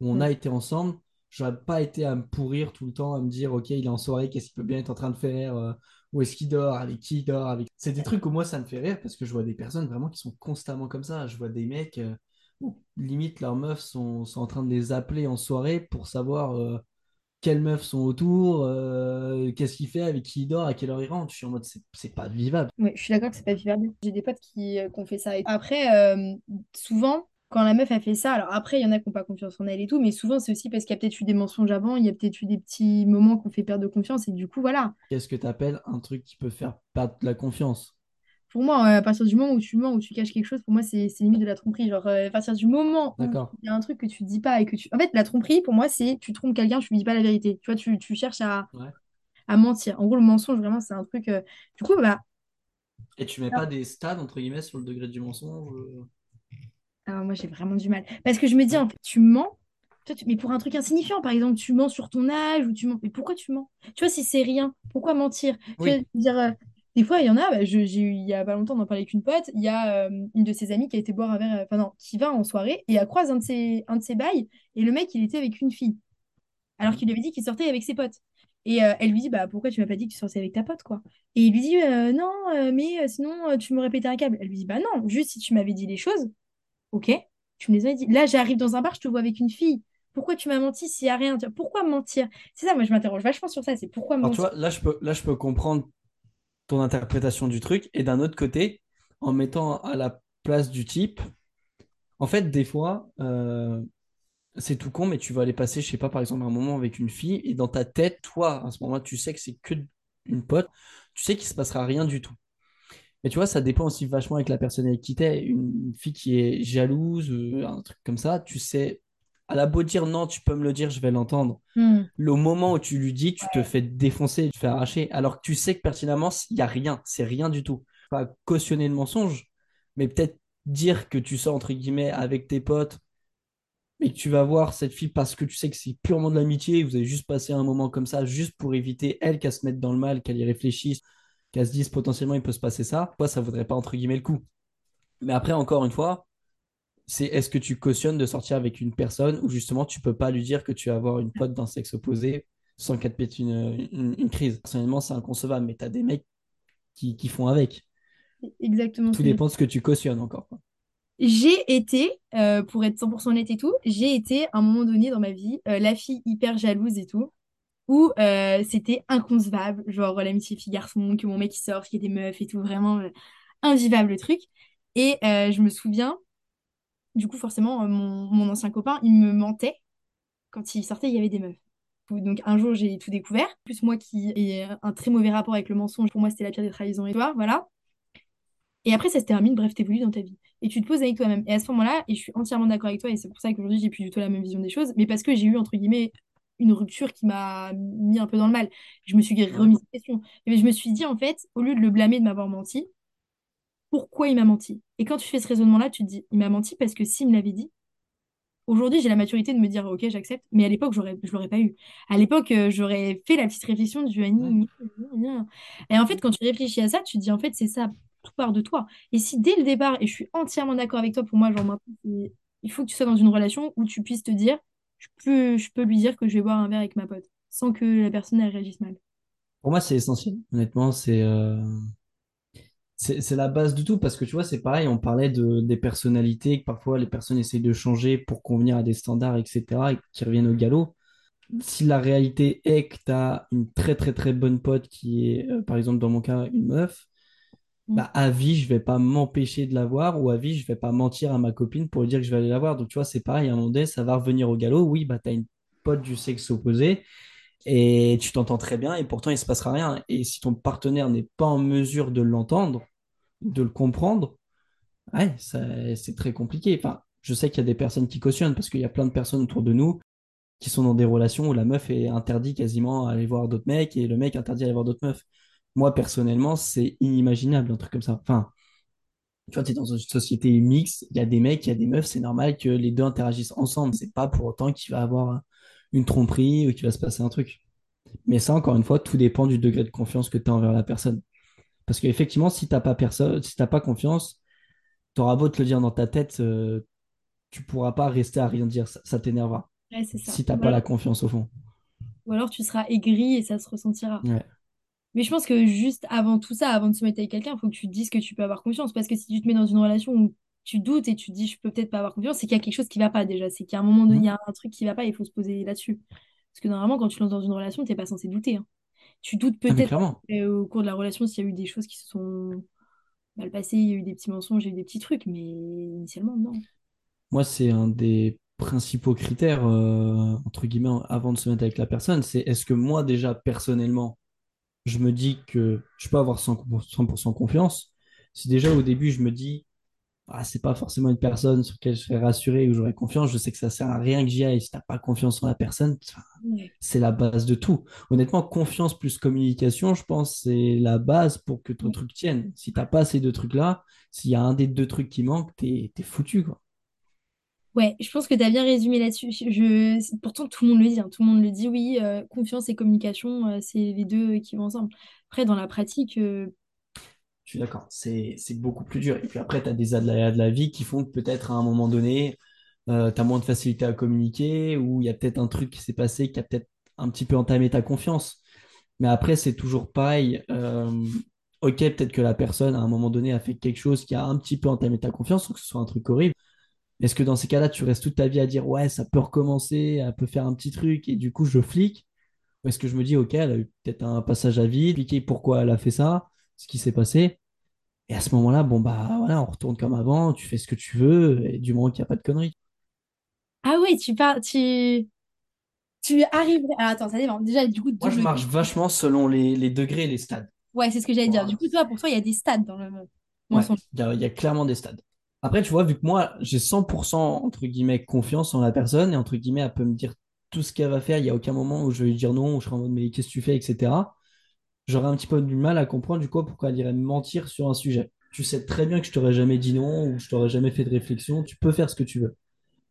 où on Mm. a été ensemble, j'aurais pas été à me pourrir tout le temps, à me dire, ok, il est en soirée, qu'est-ce qu'il peut bien être en train de faire, euh, où est-ce qu'il dort, avec qui il dort, avec... C'est des trucs où moi, ça me fait rire parce que je vois des personnes vraiment qui sont constamment comme ça. Je vois des mecs euh, où limite leurs meufs sont, sont en train de les appeler en soirée pour savoir euh, quelles meufs sont autour, qu'est-ce qu'il fait, avec qui il dort, à quelle heure il rentre. Je suis en mode, c'est pas vivable. Ouais, je suis d'accord que c'est pas vivable. J'ai des potes qui, qui ont fait ça. Après, souvent, quand la meuf a fait ça, alors après, il y en a qui n'ont pas confiance en elle et tout, mais souvent, c'est aussi parce qu'il y a peut-être eu des mensonges avant, il y a peut-être eu des petits moments qui ont fait perdre de confiance, et du coup, voilà. Qu'est-ce que tu appelles un truc qui peut faire perdre la confiance? Pour moi, euh, à partir du moment où tu mens, où tu caches quelque chose, pour moi, c'est limite de la tromperie. Genre, euh, à partir du moment où il y a un truc que tu dis pas et que tu... En fait, la tromperie, pour moi, c'est tu trompes quelqu'un, tu lui dis pas la vérité. Tu vois, tu, tu cherches à, Ouais. à mentir. En gros, le mensonge, vraiment, c'est un truc... euh, Du coup, bah... Et tu mets pas des stades, entre guillemets, sur le degré du mensonge? Alors, moi, j'ai vraiment du mal. Parce que je me dis, en fait, tu mens, toi, tu- mais pour un truc insignifiant, par exemple, tu mens sur ton âge ou tu mens... Mais pourquoi tu mens? Tu vois, si c'est rien, pourquoi mentir? Tu dire... euh, Des fois, il y en a, bah, je- j'ai eu, il y a pas longtemps, on en parlait avec une pote, il y a euh, une de ses amies qui a été boire un verre, euh, enfin non, qui va en soirée et elle croise un de ses, un de ses bails et le mec, il était avec une fille, alors Mhm. qu'il lui avait dit qu'il sortait avec ses potes. Et euh, elle lui dit, bah pourquoi tu m'as pas dit que tu sortais avec ta pote, quoi? Et il lui dit, euh, non, mais sinon, tu m'aurais pété un câble. Elle lui dit, bah non, juste si tu m'avais dit les choses, ok, tu me les aurais dit. Là, j'arrive dans un bar, je te vois avec une fille. Pourquoi tu m'as menti s'il y a rien? Pourquoi mentir? C'est ça, moi, je m'interroge vachement sur ça, c'est pourquoi Alors, tu mentir? vois, là, je peux, là, je peux comprendre ton interprétation du truc. Et d'un autre côté, en mettant à la place du type, en fait, des fois, euh, c'est tout con, mais tu vas aller passer, je sais pas, par exemple, un moment avec une fille, et dans ta tête, toi, à ce moment-là, tu sais que c'est que une pote, tu sais qu'il se passera rien du tout. Mais tu vois, ça dépend aussi vachement avec la personne avec qui t'es. Une fille qui est jalouse, euh, un truc comme ça, tu sais, à la beau dire non, tu peux me le dire, je vais l'entendre. Hmm. Le moment où tu lui dis, tu te fais défoncer, tu te fais arracher, alors que tu sais que pertinemment, il n'y a rien, c'est rien du tout. Pas cautionner le mensonge, mais peut-être dire que tu sors entre guillemets avec tes potes, mais que tu vas voir cette fille parce que tu sais que c'est purement de l'amitié, vous avez juste passé un moment comme ça, juste pour éviter elle qu'elle se mette dans le mal, qu'elle y réfléchisse, qu'elle se dise potentiellement il peut se passer ça. Toi, ça vaudrait pas entre guillemets le coup. Mais après, encore une fois, c'est est-ce que tu cautionnes de sortir avec une personne où justement tu peux pas lui dire que tu vas avoir une pote d'un sexe opposé sans qu'elle te pète une, une, une crise? Personnellement, c'est inconcevable, mais tu as des mecs qui, qui font avec. Exactement Tout dépend de ce que tu cautionnes encore. J'ai été, euh, pour être 100% honnête et tout, j'ai été à un moment donné dans ma vie euh, la fille hyper jalouse et tout, où euh, c'était inconcevable, genre l'amitié fille-garçon, que mon mec il sort, qu'il y ait des meufs et tout, vraiment euh, invivable le truc. Et euh, je me souviens, Du coup, forcément, mon, mon ancien copain, il me mentait. Quand il sortait, il y avait des meufs. Donc un jour, j'ai tout découvert. Plus moi qui ai un très mauvais rapport avec le mensonge, pour moi, c'était la pire des trahisons et toi, voilà. Et après, ça se termine, bref, t'évolues dans ta vie. Et tu te poses avec toi-même. Et à ce moment-là, et je suis entièrement d'accord avec toi, et c'est pour ça qu'aujourd'hui, j'ai plus du tout la même vision des choses, mais parce que j'ai eu, entre guillemets, une rupture qui m'a mis un peu dans le mal. Je me suis remis cette question. Mais je me suis dit, en fait, au lieu de le blâmer de m'avoir menti, pourquoi il m'a menti? Et quand tu fais ce raisonnement-là, tu te dis, il m'a menti parce que s'il me l'avait dit, Aujourd'hui, j'ai la maturité de me dire, ok, j'accepte, mais à l'époque, j'aurais, je l'aurais pas eu. À l'époque, euh, j'aurais fait la petite réflexion du gni, Et en fait, quand tu réfléchis à ça, tu te dis, en fait, c'est ça, tout part de toi. Et si dès le départ, et je suis entièrement d'accord avec toi, pour moi, genre il faut que tu sois dans une relation où tu puisses te dire, je peux, je peux lui dire que je vais boire un verre avec ma pote, sans que la personne réagisse mal. Pour moi, c'est essentiel. Honnêtement, c'est euh, la base de tout parce que tu vois, c'est pareil, on parlait de, des personnalités, que parfois les personnes essayent de changer pour convenir à des standards, etc., et qui reviennent au galop. Si la réalité est que tu as une très très très bonne pote qui est, euh, par exemple dans mon cas, une meuf. Bah, à vie, je vais pas m'empêcher de la voir ou à vie, je vais pas mentir à ma copine pour lui dire que je vais aller la voir. Donc tu vois, c'est pareil, à un moment donné, ça va revenir au galop. Oui, bah, tu as une pote du sexe opposé et tu t'entends très bien et pourtant il se passera rien. Et si ton partenaire n'est pas en mesure de l'entendre, de le comprendre, ouais, c'est très compliqué. Enfin, je sais qu'il y a des personnes qui cautionnent parce qu'il y a plein de personnes autour de nous qui sont dans des relations où la meuf est interdite quasiment à aller voir d'autres mecs et le mec interdit à aller voir d'autres meufs. Moi, personnellement, c'est inimaginable un truc comme ça. Enfin, tu vois, tu es dans une société mixte, il y a des mecs, il y a des meufs, c'est normal que les deux interagissent ensemble. C'est pas pour autant qu'il va avoir une tromperie ou qu'il va se passer un truc. Mais ça, encore une fois, tout dépend du degré de confiance que tu as envers la personne. Parce qu'effectivement, si t'as pas personne, si t'as pas confiance, t'auras beau te le dire dans ta tête, euh, tu pourras pas rester à rien dire. Ça, ça t'énervera. Ouais. Si t'as Ou pas la confiance au fond. ou alors tu seras aigri et ça se ressentira. Ouais. Mais je pense que juste avant tout ça, avant de se mettre avec quelqu'un, il faut que tu te dises que tu peux avoir confiance. Parce que si tu te mets dans une relation où tu doutes et tu te dis je peux peut-être pas avoir confiance, c'est qu'il y a quelque chose qui va pas déjà. C'est qu'à un moment donné, il y a un truc qui va pas et il faut se poser là-dessus. Parce que normalement, quand tu lances dans une relation, tu n'es pas censé douter. hein. Tu doutes Ah, peut-être euh, au cours de la relation s'il y a eu des choses qui se sont mal passées, il y a eu des petits mensonges, il y a eu des petits trucs, mais initialement, non. Moi, c'est un des principaux critères, euh, entre guillemets, avant de se mettre avec la personne. C'est est-ce que moi, déjà, personnellement, je me dis que je peux avoir 100%, 100% confiance. Si déjà au début, je me dis, ah, c'est pas forcément une personne sur laquelle je serais rassuré ou j'aurais confiance, je sais que ça sert à rien que j'y aille. Si t'as pas confiance en la personne, c'est la base de tout. Honnêtement, confiance plus communication, je pense, c'est la base pour que ton truc tienne. Si t'as pas ces deux trucs-là, s'il y a un des deux trucs qui manque, t'es, t'es foutu, quoi. Ouais, je pense que tu as bien résumé là-dessus. Je, Pourtant, tout le monde le dit. hein. Tout le monde le dit, oui, euh, confiance et communication, euh, c'est les deux qui vont ensemble. Après, dans la pratique, euh, Je suis d'accord, c'est, beaucoup plus dur. Et puis après, tu as des aléas de la vie qui font que peut-être à un moment donné, tu as moins de facilité à communiquer ou il y a peut-être un truc qui s'est passé qui a peut-être un petit peu entamé ta confiance. Mais après, c'est toujours pareil. euh, ok, peut-être que la personne, à un moment donné, a fait quelque chose qui a un petit peu entamé ta confiance, sans que ce soit un truc horrible. Est-ce que dans ces cas-là, tu restes toute ta vie à dire, ouais, ça peut recommencer, elle peut faire un petit truc, et du coup, je flique? Ou est-ce que je me dis, ok, elle a eu peut-être un passage à vide, expliquer pourquoi elle a fait ça, ce qui s'est passé, et à ce moment-là, bon, bah voilà, on retourne comme avant, tu fais ce que tu veux, et du moment qu'il n'y a pas de conneries. ah ouais, tu pars, tu, tu arriverais. Alors attends, ça dépend. Déjà, du coup, Moi, je marche vachement selon les, les degrés et les stades. Ouais, c'est ce que j'allais dire. Du coup, toi, pour toi, il y a des stades dans le Ouais, mensonge. il y a, il y a clairement des stades. Après, tu vois, vu que moi, j'ai 100% entre guillemets confiance en la personne et entre guillemets, elle peut me dire tout ce qu'elle va faire, il n'y a aucun moment où je vais lui dire non, où je serai en mode mais qu'est-ce que tu fais, etc. J'aurais un petit peu du mal à comprendre du coup pourquoi elle irait me mentir sur un sujet. Tu sais très bien que je t'aurais jamais dit non ou je t'aurais jamais fait de réflexion, tu peux faire ce que tu veux.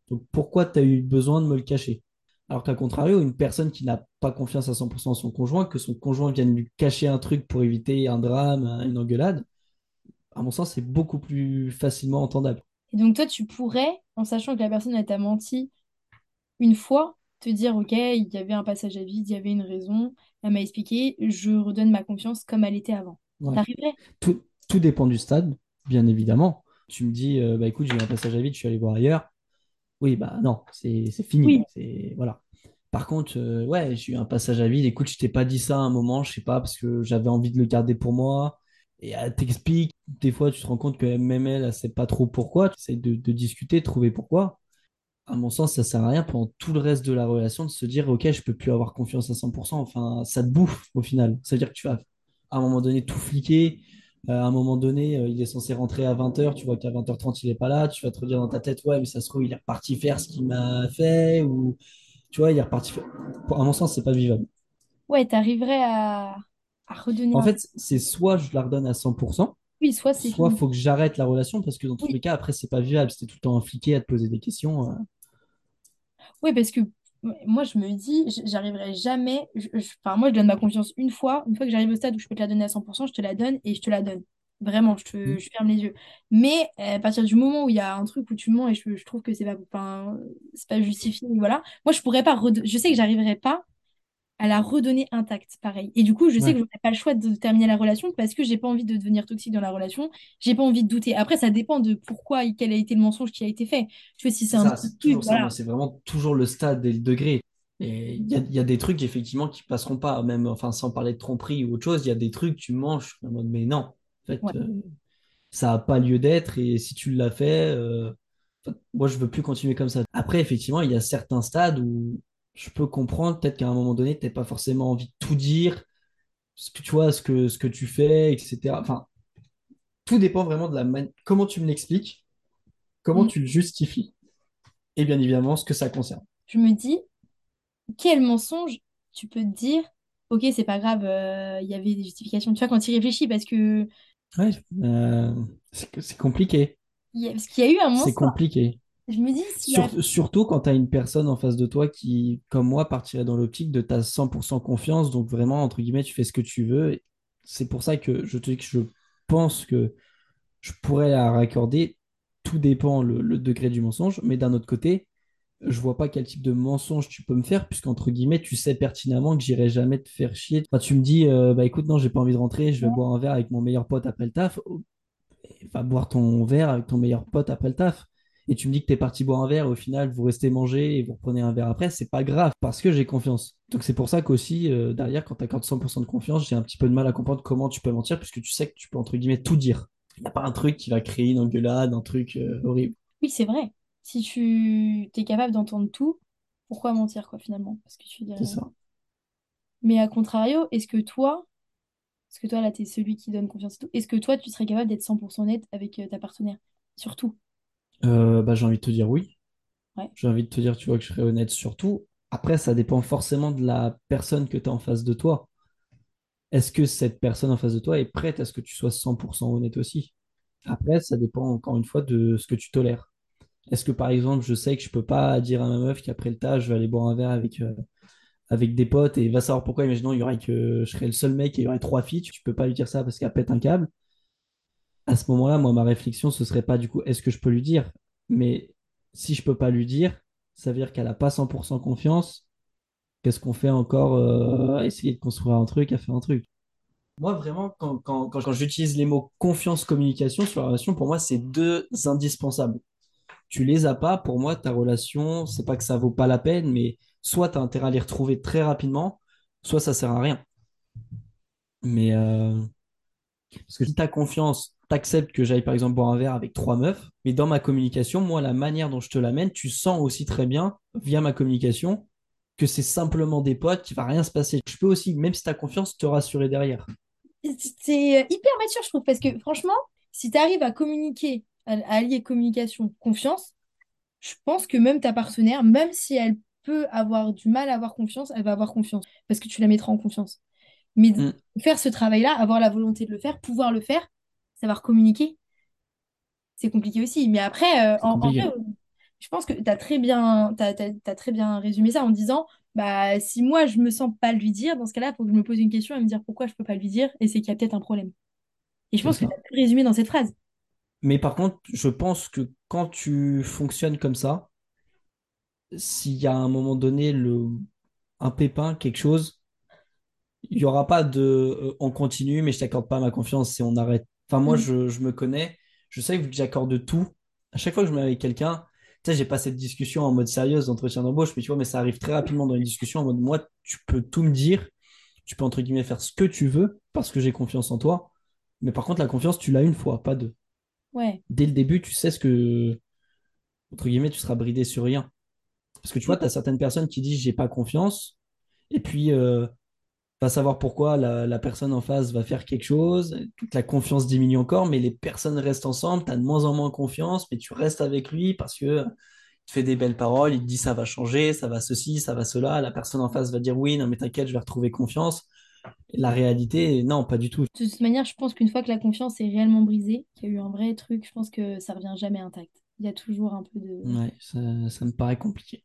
Donc pourquoi tu as eu besoin de me le cacher? Alors qu'à contrario, une personne qui n'a pas confiance à 100% en son conjoint, que son conjoint vienne lui cacher un truc pour éviter un drame, une engueulade, à mon sens, c'est beaucoup plus facilement entendable. Et donc, toi, tu pourrais, en sachant que la personne, t'a menti une fois, te dire, OK, il y avait un passage à vide, il y avait une raison, elle m'a expliqué, je redonne ma confiance comme elle était avant. Ouais. T'arriverais? Tout, tout dépend du stade, bien évidemment. Tu me dis, euh, bah écoute, j'ai eu un passage à vide, je suis allé voir ailleurs. Oui, bah non, c'est fini. Oui. Voilà. Par contre, euh, ouais, j'ai eu un passage à vide. Écoute, je t'ai pas dit ça à un moment, je sais pas, parce que j'avais envie de le garder pour moi. Et elle t'explique. Des fois, tu te rends compte que même elle, elle sait pas trop pourquoi. Tu essaies de, discuter, de trouver pourquoi. À mon sens, ça sert à rien pendant tout le reste de la relation de se dire, OK, je peux plus avoir confiance à 100%. Enfin, ça te bouffe au final. Ça veut dire que tu vas à un moment donné tout fliquer. Euh, à un moment donné, euh, il est censé rentrer à 20h, tu vois qu'à 20h30, il est pas là. Tu vas te redire dans ta tête, ouais, mais ça se trouve, il est reparti faire ce qu'il m'a fait. Ou, tu vois, il est reparti faire... À mon sens, c'est pas vivable. Ouais, t'arriverais à, à redonner En un... fait, c'est soit je la redonne à 100%, Oui, soit c'est soit faut que j'arrête la relation parce que dans tous Oui, les cas, après, c'est pas vivable. C'était tout le temps impliqué à te poser des questions. euh, oui, parce que moi, je me dis, j'arriverai jamais... je- je- Enfin, moi, je donne ma confiance une fois. Une fois que j'arrive au stade où je peux te la donner à 100%, je te la donne et je te la donne. Vraiment, je, te, je ferme les yeux. Mais euh, à partir du moment où il y a un truc où tu mens et je, je trouve que c'est pas, enfin, c'est pas justifié, voilà. Moi, je pourrais pas... Je sais que j'arriverai pas à la redonner intacte, pareil. Et du coup, je sais que je n'aurai pas le choix de terminer la relation parce que j'ai pas envie de devenir toxique dans la relation, j'ai pas envie de douter. Après, ça dépend de pourquoi et quel a été le mensonge qui a été fait. Tu vois, si c'est un c'est voilà. vraiment toujours le stade et le degré. Et il y a, y a des trucs, effectivement, qui passeront pas, même, enfin, sans parler de tromperie ou autre chose, il y a des trucs, tu manges, en mode, mais non, en fait, Ouais. euh, ça n'a pas lieu d'être, et si tu l'as fait, euh, enfin, moi, je veux plus continuer comme ça. Après, effectivement, il y a certains stades où je peux comprendre, peut-être qu'à un moment donné, tu n'as pas forcément envie de tout dire, ce que tu vois, ce que, ce que tu fais, etc. Enfin, tout dépend vraiment de la manière, comment tu me l'expliques, comment Mm. tu le justifies, et bien évidemment, ce que ça concerne. Je me dis, quel mensonge tu peux te dire, ok, c'est pas grave, euh, il y avait des justifications. Tu vois, quand tu y réfléchis, parce que Ouais, euh, c'est c'est compliqué. il a- parce qu'il y a eu un C'est mensonge. compliqué. Je me dis, a... Sur- surtout quand tu as une personne en face de toi qui, comme moi, partirait dans l'optique de ta 100% confiance. Donc vraiment, entre guillemets, tu fais ce que tu veux. C'est pour ça que je te dis que je pense que je pourrais la raccorder. Tout dépend le, le degré du mensonge. Mais d'un autre côté, je vois pas quel type de mensonge tu peux me faire, puisqu'entre guillemets, tu sais pertinemment que j'irai jamais te faire chier. Enfin, tu me dis, euh, bah écoute, non, j'ai pas envie de rentrer, je vais boire un verre avec mon meilleur pote après le taf va boire ton verre avec ton meilleur pote après le taf. Et tu me dis que tu es parti boire un verre, et au final, vous restez manger et vous reprenez un verre après, c'est pas grave parce que j'ai confiance. Donc c'est pour ça qu'aussi, euh, derrière, quand tu accordes 100% de confiance, j'ai un petit peu de mal à comprendre comment tu peux mentir puisque tu sais que tu peux, entre guillemets, tout dire. Il n'y a pas un truc qui va créer une engueulade, un truc euh, horrible. Oui, c'est vrai. Si tu es capable d'entendre tout, pourquoi mentir, quoi, finalement? Parce que tu C'est dirais... ça. Mais à contrario, est-ce que toi, Parce que toi, là, tu es celui qui donne confiance et tout. Est-ce que toi, tu serais capable d'être 100% honnête avec euh, ta partenaire? Surtout. Euh, bah, j'ai envie de te dire oui. Ouais. J'ai envie de te dire, tu vois, que je serai honnête sur tout. Après, ça dépend forcément de la personne que tu as en face de toi. Est-ce que cette personne en face de toi est prête à ce que tu sois 100% honnête aussi? Après, ça dépend encore une fois de ce que tu tolères. Est-ce que par exemple, je sais que je peux pas dire à ma meuf qu'après le tas, je vais aller boire un verre avec, euh, avec des potes et va savoir pourquoi, imaginons, il y aurait que je serais le seul mec et il y aurait trois filles, tu peux pas lui dire ça parce qu'elle pète un câble. À ce moment-là, moi, ma réflexion, ce serait pas du coup, est-ce que je peux lui dire? Mais si je peux pas lui dire, ça veut dire qu'elle a pas 100% confiance. Qu'est-ce qu'on fait encore euh, essayer de construire un truc, à faire un truc? Moi, vraiment, quand, quand, quand, j'utilise les mots confiance, communication sur la relation, pour moi, c'est deux indispensables. Tu les as pas, pour moi, ta relation, c'est pas que ça vaut pas la peine, mais soit tu as intérêt à les retrouver très rapidement, soit ça sert à rien. Mais euh, parce que si tu confiance, tu acceptes que j'aille par exemple boire un verre avec trois meufs, mais dans ma communication, moi, la manière dont je te l'amène, tu sens aussi très bien, via ma communication, que c'est simplement des potes, qu'il va rien se passer. Je peux aussi, même si tu as confiance, te rassurer derrière. C'est euh, hyper mature, je trouve, parce que franchement, si tu arrives à communiquer, à, à allier communication, confiance, je pense que même ta partenaire, même si elle peut avoir du mal à avoir confiance, elle va avoir confiance, parce que tu la mettras en confiance. Mais Mm, faire ce travail-là, avoir la volonté de le faire, pouvoir le faire, savoir communiquer, c'est compliqué aussi. Mais après, euh, en, en vrai, compliqué. je pense que tu as très bien, très bien résumé ça en disant, bah, si moi, je me sens pas lui dire, dans ce cas-là, il faut que je me pose une question et me dire pourquoi je peux pas lui dire, et c'est qu'il y a peut-être un problème. Et je pense que tu as tout résumé dans cette phrase. Mais par contre, je pense que quand tu fonctionnes comme ça, s'il y a à un moment donné le, un pépin, quelque chose, il n'y aura pas de euh, on continue, mais je t'accorde pas ma confiance et on arrête. Enfin, moi, Mm. je, je me connais, je sais que j'accorde tout. À chaque fois que je me mets avec quelqu'un, tu sais, j'ai pas cette discussion en mode sérieuse d'entretien d'embauche, mais tu vois, mais ça arrive très rapidement dans une discussion en mode moi, tu peux tout me dire, tu peux entre guillemets faire ce que tu veux parce que j'ai confiance en toi. Mais par contre, la confiance, tu l'as une fois, pas deux. Ouais. Dès le début, tu sais ce que, entre guillemets, tu seras bridé sur rien. Parce que tu vois, tu as certaines personnes qui disent j'ai pas confiance, et puis euh, va savoir pourquoi la, la personne en face va faire quelque chose, toute la confiance diminue encore, mais les personnes restent ensemble, tu as de moins en moins confiance, mais tu restes avec lui parce que il te fait des belles paroles, il te dit ça va changer, ça va ceci, ça va cela, la personne en face va dire oui, non mais t'inquiète, je vais retrouver confiance. La réalité, non, pas du tout. De toute manière, je pense qu'une fois que la confiance est réellement brisée, qu'il y a eu un vrai truc, je pense que ça revient jamais intact. Il y a toujours un peu de... Ouais, ça, ça me paraît compliqué.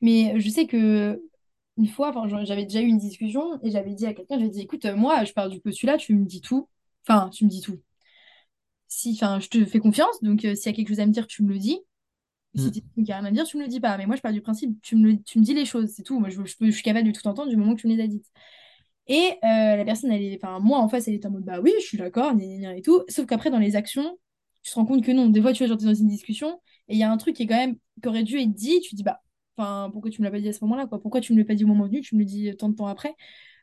Mais je sais que une fois, enfin, j'avais déjà eu une discussion et j'avais dit à quelqu'un, j'avais dit, écoute, euh, moi, je pars du postulat, tu me dis tout. Enfin, tu me dis tout. Si, enfin, je te fais confiance, donc euh, s'il y a quelque chose à me dire, tu me le dis. Si tu n'as rien à me dire, tu me le dis pas. Mais moi, je pars du principe, tu me, le- tu me dis les choses, c'est tout. Moi, je, je peux- je suis capable de tout entendre du moment que tu me les as dites. Et euh, la personne, elle est, enfin, moi, en face, elle est en mode, bah oui, je suis d'accord, et tout. Sauf qu'après, dans les actions, tu te rends compte que non. Des fois, tu vois, genre, t'es dans une discussion et il y a un truc qui est quand même, qui aurait dû être dit. Tu dis, bah, enfin, pourquoi tu me l'as pas dit à ce moment-là, quoi? Pourquoi tu me l'as pas dit au moment venu, tu me le dis euh, tant de temps après?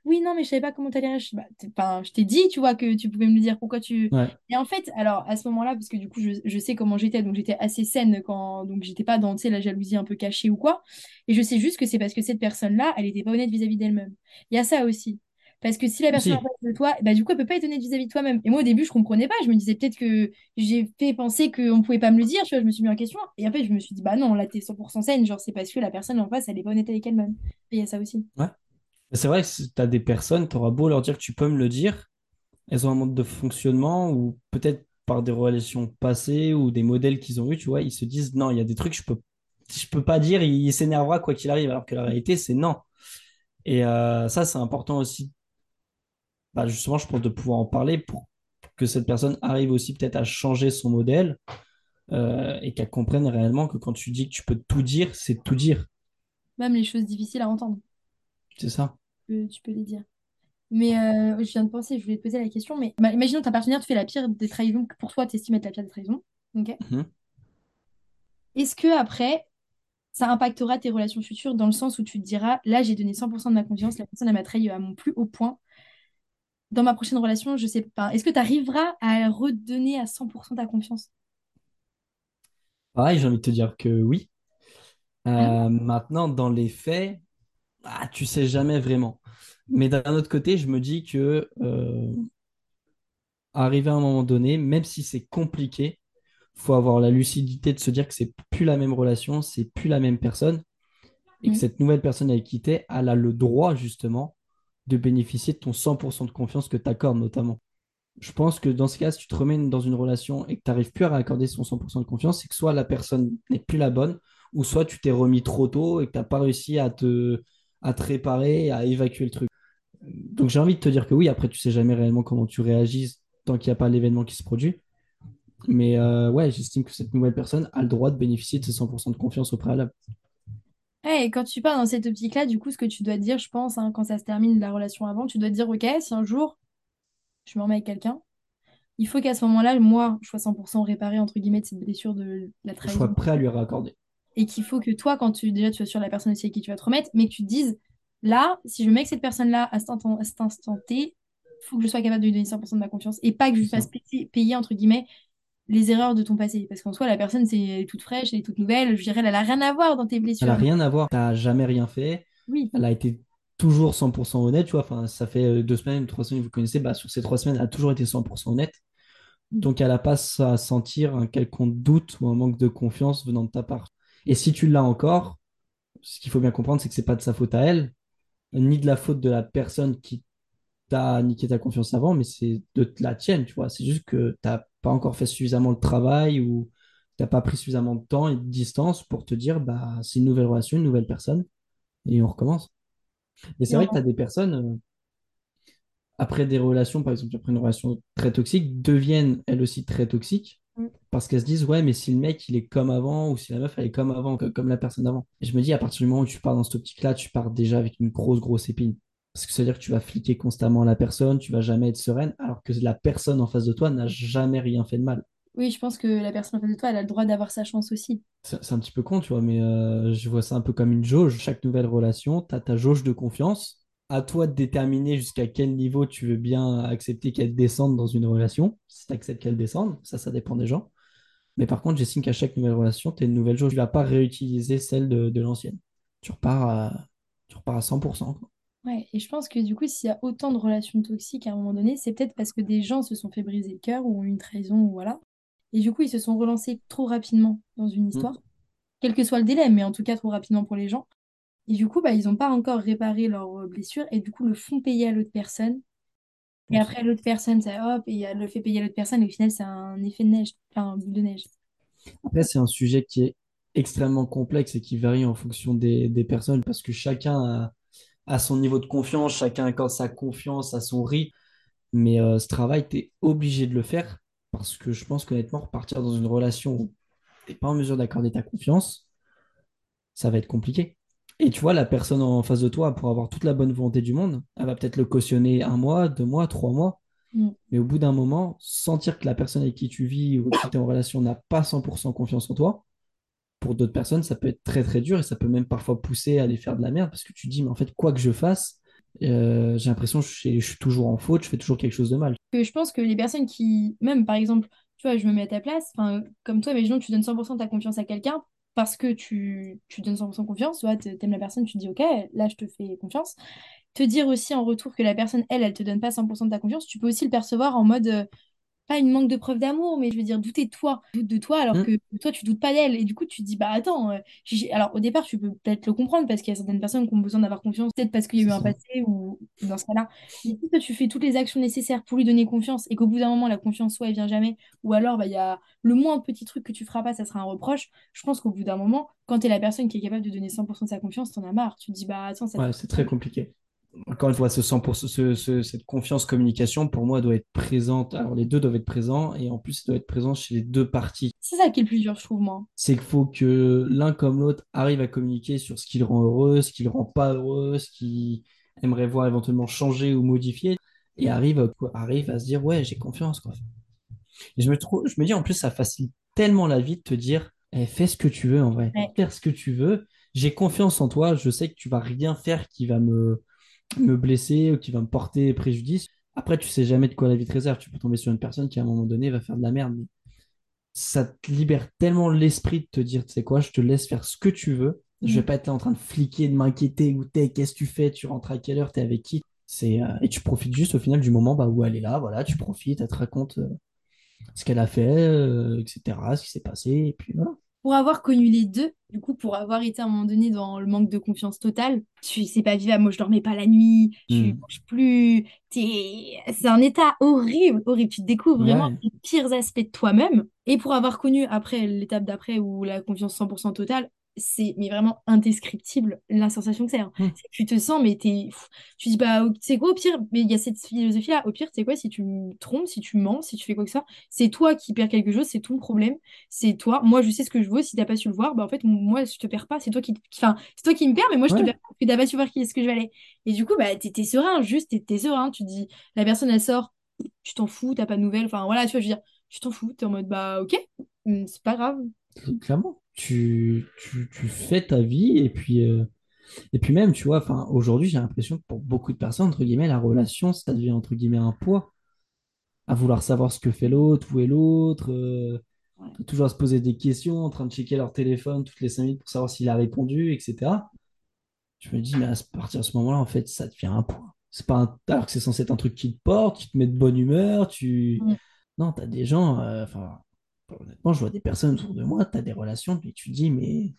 Oui, non, mais je savais pas comment t'allais réagir. Bah, enfin, je t'ai dit, tu vois, que tu pouvais me le dire. Pourquoi tu. Ouais. Et en fait, alors, à ce moment-là, parce que du coup, je, je sais comment j'étais, donc j'étais assez saine quand. Donc, j'étais pas dans, tu sais, la jalousie un peu cachée ou quoi. Et je sais juste que c'est parce que cette personne-là, elle était pas honnête vis-à-vis d'elle-même. Il y a ça aussi. Parce que si la personne en face de toi, bah, du coup, elle peut pas être honnête vis-à-vis de toi-même. Et moi, au début, je comprenais pas. Je me disais peut-être que j'ai fait penser qu'on pouvait pas me le dire. Tu vois, je me suis mis en question. Et après, je me suis dit, bah non, là, t'es 100% saine. Genre, c'est parce que la personne en face, elle est pas honnête avec elle-même. Et il y a ça aussi. ouais. C'est vrai que si tu as des personnes, tu auras beau leur dire que tu peux me le dire, elles ont un mode de fonctionnement ou peut-être par des relations passées ou des modèles qu'ils ont eu, tu vois, ils se disent non, il y a des trucs que je peux, je peux pas dire, il s'énervera quoi qu'il arrive, alors que la réalité, c'est non. Et euh, ça, c'est important aussi, bah, justement, je pense, de pouvoir en parler pour que cette personne arrive aussi peut-être à changer son modèle euh, et qu'elle comprenne réellement que quand tu dis que tu peux tout dire, c'est tout dire. Même les choses difficiles à entendre, C'est ça. tu peux, tu peux les dire. Mais euh, je viens de penser, je voulais te poser la question. Mais bah, imaginons ta partenaire te fait la pire des trahisons que pour toi, t'estimes être la pire des trahisons. Mhm. Est-ce que après, ça impactera tes relations futures dans le sens où tu te diras, là, j'ai donné 100% de ma confiance, la personne elle m'a trahi à mon plus haut point. Dans ma prochaine relation, je sais pas. Est-ce que tu arriveras à redonner à 100% ta confiance? Pareil, j'ai envie de te dire que oui. Ah, Euh, maintenant, dans les faits, ah, tu sais jamais vraiment. Mais d'un autre côté, je me dis que euh, arrivé à un moment donné, même si c'est compliqué, faut avoir la lucidité de se dire que c'est plus la même relation, c'est plus la même personne, et que mm. cette nouvelle personne avec qui t'es, elle a le droit justement de bénéficier de ton 100% de confiance que tu accordes notamment. Je pense que dans ce cas, si tu te remets dans une relation et que tu n'arrives plus à accorder son 100% de confiance, c'est que soit la personne n'est plus la bonne, ou soit tu t'es remis trop tôt et que tu n'as pas réussi à te, à réparer, à évacuer le truc. Donc j'ai envie de te dire que oui, après tu sais jamais réellement comment tu réagis tant qu'il n'y a pas l'événement qui se produit. Mais euh, ouais, j'estime que cette nouvelle personne a le droit de bénéficier de ses 100% de confiance au préalable. Ouais, et quand tu pars dans cette optique-là, du coup, ce que tu dois te dire, je pense, hein, quand ça se termine la relation avant, tu dois te dire, OK, si un jour je me remets avec quelqu'un, il faut qu'à ce moment-là, moi, je sois 100% réparée, entre guillemets, de cette blessure de la Je sois trahison. prêt à lui raccorder. Et qu'il faut que toi, quand tu, déjà, tu sois sur la personne aussi avec qui tu vas te remettre, mais que tu te dises, là, si je me mets avec cette personne-là à cet instant, à cet instant T, il faut que je sois capable de lui donner 100% de ma confiance. Et pas que je lui fasse payer, entre guillemets, les erreurs de ton passé. Parce qu'en soi, la personne, c'est elle est toute fraîche, elle est toute nouvelle. Je dirais, elle n'a rien à voir dans tes Elle n'a blessures. rien à voir. Tu n'as jamais rien fait. Oui. Elle a été toujours 100% honnête. Tu vois, enfin, ça fait euh, deux semaines, trois semaines, vous connaissez. Bah, sur ces trois semaines, elle a toujours été 100% honnête. Donc, elle n'a pas à sentir un quelconque doute ou un manque de confiance venant de ta part. Et si tu l'as encore, ce qu'il faut bien comprendre, c'est que c'est pas de sa faute à elle, ni de la faute de la personne qui t'a niqué ta confiance avant, mais c'est de la tienne, tu vois. C'est juste que t'as pas encore fait suffisamment le travail ou t'as pas pris suffisamment de temps et de distance pour te dire, bah, c'est une nouvelle relation, une nouvelle personne, et on recommence. Mais c'est vrai que tu as des personnes, euh, après des relations, par exemple, après une relation très toxique, deviennent elles aussi très toxiques parce qu'elles se disent, ouais, mais si le mec, il est comme avant, ou si la meuf, elle est comme avant, co- comme la personne d'avant. Et je me dis, à partir du moment où tu pars dans cette optique-là, tu pars déjà avec une grosse, grosse épine. Parce que ça veut dire que tu vas fliquer constamment la personne, tu vas jamais être sereine, alors que la personne en face de toi n'a jamais rien fait de mal. Oui, je pense que la personne en face de toi, elle a le droit d'avoir sa chance aussi. C'est un petit peu con, tu vois, mais euh, je vois ça un peu comme une jauge. Chaque nouvelle relation, tu as ta jauge de confiance. à toi de déterminer jusqu'à quel niveau tu veux bien accepter qu'elle descende dans une relation. Si tu acceptes qu'elle descende, ça, ça dépend des gens. Mais par contre, j'estime qu'à chaque nouvelle relation, tu as une nouvelle chose. Tu ne vas pas réutiliser celle de, de l'ancienne. Tu repars à, tu repars à 100%. quoi. Ouais, et je pense que du coup, s'il y a autant de relations toxiques à un moment donné, c'est peut-être parce que des gens se sont fait briser le cœur ou ont eu une trahison ou voilà. Et du coup, ils se sont relancés trop rapidement dans une Mm. histoire, quel que soit le délai, mais en tout cas trop rapidement pour les gens. Et du coup, bah, ils n'ont pas encore réparé leurs euh, blessures et du coup le font payer à l'autre personne. Et après, l'autre personne, ça hop, et elle le fait payer à l'autre personne. Et au final, c'est un effet de neige, enfin, un boule de neige. Après, c'est un sujet qui est extrêmement complexe et qui varie en fonction des, des personnes parce que chacun a, a son niveau de confiance, chacun accorde sa confiance à son rythme. Mais euh, ce travail, tu es obligé de le faire parce que je pense qu'honnêtement, repartir dans une relation où tu n'es pas en mesure d'accorder ta confiance, ça va être compliqué. Et tu vois, la personne en face de toi, pour avoir toute la bonne volonté du monde, elle va peut-être le cautionner un mois, deux mois, trois mois. Mm. Mais au bout d'un moment, sentir que la personne avec qui tu vis ou qui tu es en relation n'a pas 100% confiance en toi, pour d'autres personnes, ça peut être très très dur et ça peut même parfois pousser à aller faire de la merde parce que tu dis, mais en fait, quoi que je fasse, euh, j'ai l'impression que je suis, toujours en faute, je fais toujours quelque chose de mal. Je pense que les personnes qui, même par exemple, tu vois, je me mets à ta place, comme toi, imaginons que tu donnes 100% de ta confiance à quelqu'un parce que tu, tu donnes 100% confiance, tu vois, t'a- t'aimes la personne, tu te dis, ok, là, je te fais confiance. Te dire aussi en retour que la personne, elle, elle te donne pas 100% de ta confiance, tu peux aussi le percevoir en mode, euh, pas une manque de preuve d'amour, mais je veux dire douter de toi, doute de toi alors Hmm, que toi tu doutes pas d'elle et du coup tu te dis bah attends, euh, alors au départ tu peux peut-être le comprendre parce qu'il y a certaines personnes qui ont besoin d'avoir confiance, peut-être parce qu'il y a eu un ça. passé ou dans ce cas-là. Mais si tu fais toutes les actions nécessaires pour lui donner confiance et qu'au bout d'un moment la confiance soit elle vient jamais ou alors bah il y a le moins petit truc que tu feras pas ça sera un reproche, je pense qu'au bout d'un moment quand tu es la personne qui est capable de donner 100% de sa confiance, t'en as marre, tu te dis bah attends ça Ouais, c'est très compliqué. Encore une fois, ce 100%, ce- ce- cette confiance communication, pour moi, doit être présente. Alors, les deux doivent être présents et en plus, ça doit être présent chez les deux parties. c'est ça qui est le plus dur je trouve moi. C'est qu'il faut que l'un comme l'autre arrive à communiquer sur ce qui le rend heureux, ce qui le rend pas heureux, ce qu'il aimerait voir éventuellement changer ou modifier et arrive, à- arrive à se dire, ouais, j'ai confiance, quoi. Et je me trouve, je me dis, en plus, ça facilite tellement la vie de te dire, eh, fais ce que tu veux, en vrai. Ouais. Fais ce que tu veux. J'ai confiance en toi. Je sais que tu vas rien faire qui va me, me blesser ou qui va me porter préjudice. Après, tu sais jamais de quoi la vie te réserve. Tu peux tomber sur une personne qui, à un moment donné, va faire de la merde. Mais ça te libère tellement l'esprit de te dire, tu sais quoi, je te laisse faire ce que tu veux. Je vais Mm. pas être là en train de fliquer, de m'inquiéter, où t'es, qu'est-ce que tu fais, tu rentres à quelle heure, t'es avec qui? C'est, euh, et tu profites juste au final du moment bah, où elle est là, voilà, tu profites, elle te raconte euh, ce qu'elle a fait, euh, etc., ce qui s'est passé, et puis voilà. Pour avoir connu les deux, du coup, pour avoir été à un moment donné dans le manque de confiance totale, tu c'est pas vivable. Moi, je dormais pas la nuit, je Hmm. mange plus. T'es... C'est un état horrible, horrible. Tu te découvres vraiment les pires aspects de toi-même. Et pour avoir connu après l'étape d'après où la confiance 100% totale, c'est mais vraiment indescriptible la sensation que c'est. hein. Hmm. C'est Tu te sens, mais t'es... tu dis, bah, tu sais quoi, au pire, mais il y a cette philosophie-là. Au pire, tu sais quoi, si tu me trompes, si tu mens, si tu fais quoi que ça, c'est toi qui perds quelque chose, c'est ton problème c'est toi. Moi, je sais ce que je vaux. Si t'as pas su le voir, bah en fait, moi, je te perds pas. C'est toi qui, enfin, c'est toi qui me perds, mais moi, je te perds pas. Parce que t'as pas su voir qui est-ce que je valais. Et du coup, bah, t'es serein, juste, t'es t'es serein. Tu dis, la personne, elle sort, tu t'en fous, t'as pas de nouvelles. Enfin, voilà, tu vois, je veux dire, tu t'en fous. T'es en mode, bah, ok, hum, c'est pas grave. Clairement. Tu, tu, tu fais ta vie, et puis, euh, et puis même, tu vois, enfin, aujourd'hui, j'ai l'impression que pour beaucoup de personnes, entre guillemets, la relation, ça devient, entre guillemets, un poids. à vouloir savoir ce que fait l'autre, où est l'autre, euh, Ouais. toujours à se poser des questions, en train de checker leur téléphone toutes les cinq minutes pour savoir s'il a répondu, etc. Je me dis, mais à partir de ce moment-là, en fait, ça devient un poids. C'est pas un- Alors que c'est censé être un truc qui te porte, qui te met de bonne humeur, tu... Non, t'as des gens, euh, honnêtement, je vois des personnes autour de moi, t'as des relations, mais tu te dis, mais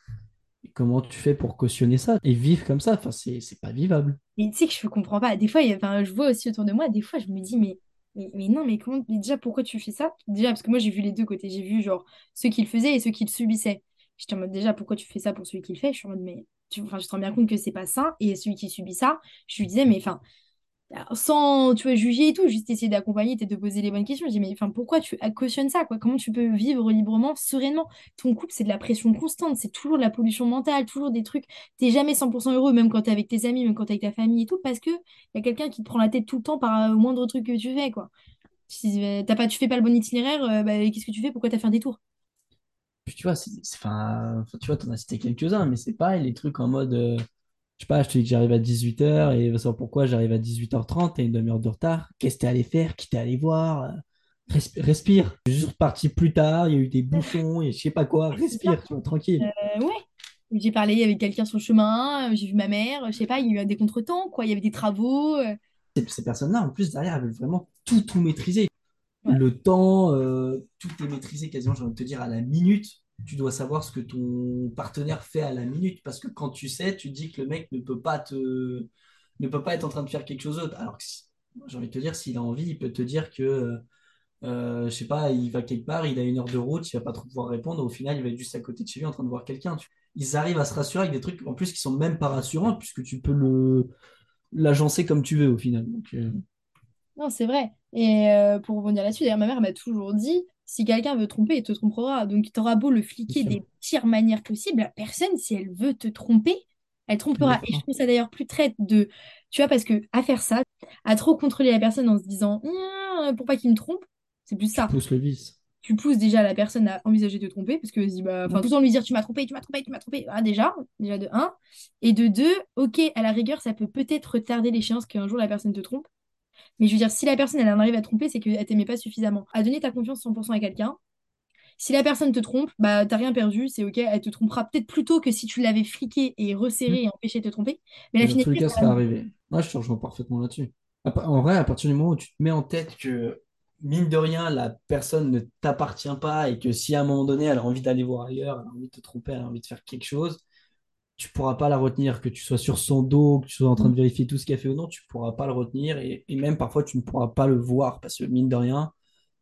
comment tu fais pour cautionner ça et vivre comme ça? Enfin, c'est pas vivable. Mais tu sais que je comprends pas. Des fois, je vois aussi autour de moi, des fois, je me dis, mais, non, mais comment, déjà, pourquoi tu fais ça? Déjà, parce que moi, j'ai vu les deux côtés. J'ai vu, genre, ceux qui le faisaient et ceux qui le subissaient. J'étais en mode, déjà, pourquoi tu fais ça pour celui qui le fait? Je suis en mode, mais, tu, je te rends bien compte que c'est pas sain. Et celui qui subit ça, je lui disais, mais, enfin, sans, tu vois, juger et tout, juste essayer d'accompagner et de poser les bonnes questions. Je dis, mais pourquoi tu cautionnes ça, quoi? Comment tu peux vivre librement, sereinement? Ton couple, c'est de la pression constante, c'est toujours de la pollution mentale, toujours des trucs. T'es jamais 100% heureux, même quand t'es avec tes amis, même quand t'es avec ta famille et tout, parce que y a quelqu'un qui te prend la tête tout le temps par euh, moindre truc que tu fais, quoi. Si euh, t'as pas, tu fais pas le bon itinéraire, euh, bah, qu'est-ce que tu fais? Pourquoi t'as fait un détour? Tu vois, c'est, tu vois, t'en as cité quelques-uns, mais c'est pareil, les trucs en mode. Euh, Je sais pas, je te dis que j'arrive à 18h et ça pourquoi j'arrive à 18h30, t'as une demi-heure de retard. Qu'est-ce que t'es allé faire? Qui t'es allé voir? Resp- respire. Je suis juste parti plus tard, il y a eu des bouchons et je sais pas quoi. Respire, tu vois, tranquille. Euh, ouais. J'ai parlé avec quelqu'un sur le chemin, euh, j'ai vu ma mère, je sais pas, il y a eu des contretemps, quoi. Il y avait des travaux. euh, Ces, ces personnes-là, en plus, derrière, elles veulent vraiment tout, tout maîtriser. ouais. Le temps, euh, tout est maîtrisé quasiment, j'ai envie de te dire, à la minute. Tu dois savoir ce que ton partenaire fait à la minute parce que quand tu sais, tu dis que le mec ne peut pas te, ne peut pas être en train de faire quelque chose d'autre. Alors que j'ai envie de te dire, s'il a envie, il peut te dire que, euh, je sais pas, il va quelque part, il a une heure de route, il va pas trop pouvoir répondre. Au final, il va être juste à côté de chez lui en train de voir quelqu'un. Ils arrivent à se rassurer avec des trucs en plus qui sont même pas rassurants puisque tu peux le l'agencer comme tu veux au final. Euh, Non, c'est vrai. Et euh, pour rebondir là-dessus, d'ailleurs, ma mère m'a toujours dit, si quelqu'un veut te tromper, il te trompera. Donc, tu auras beau le fliquer des pires manières possibles, la personne, si elle veut te tromper, elle trompera. Et je trouve ça d'ailleurs plus traite de... Tu vois, parce que à faire ça, à trop contrôler la personne en se disant, Hum, pour pas qu'il me trompe, c'est plus Tu ça. pousses le vice. Tu pousses déjà la personne à envisager de te tromper, parce que, vas-y, bah, enfin, tout le temps lui dire, tu m'as trompé, tu m'as trompé, tu m'as trompé. Ah, déjà, déjà de un. Et de deux, ok, à la rigueur, ça peut peut-être retarder l'échéance qu'un jour la personne te trompe. Mais je veux dire, si la personne, elle en arrive à te tromper, c'est qu'elle t'aimait pas suffisamment. À donner ta confiance 100% à quelqu'un. Si la personne te trompe, bah t'as rien perdu, c'est ok, elle te trompera peut-être plus tôt que si tu l'avais friqué et resserré et empêché de te tromper. Mais la finalité, cas, ça va arriver. Moi, je te rejoins parfaitement là-dessus. En vrai, à partir du moment où tu te mets en tête que, mine de rien, la personne ne t'appartient pas et que si à un moment donné, elle a envie d'aller voir ailleurs, elle a envie de te tromper, elle a envie de faire quelque chose, tu pourras pas la retenir, que tu sois sur son dos, que tu sois en train de vérifier tout ce qu'elle fait ou non, tu pourras pas le retenir et, et même parfois, tu ne pourras pas le voir parce que, mine de rien,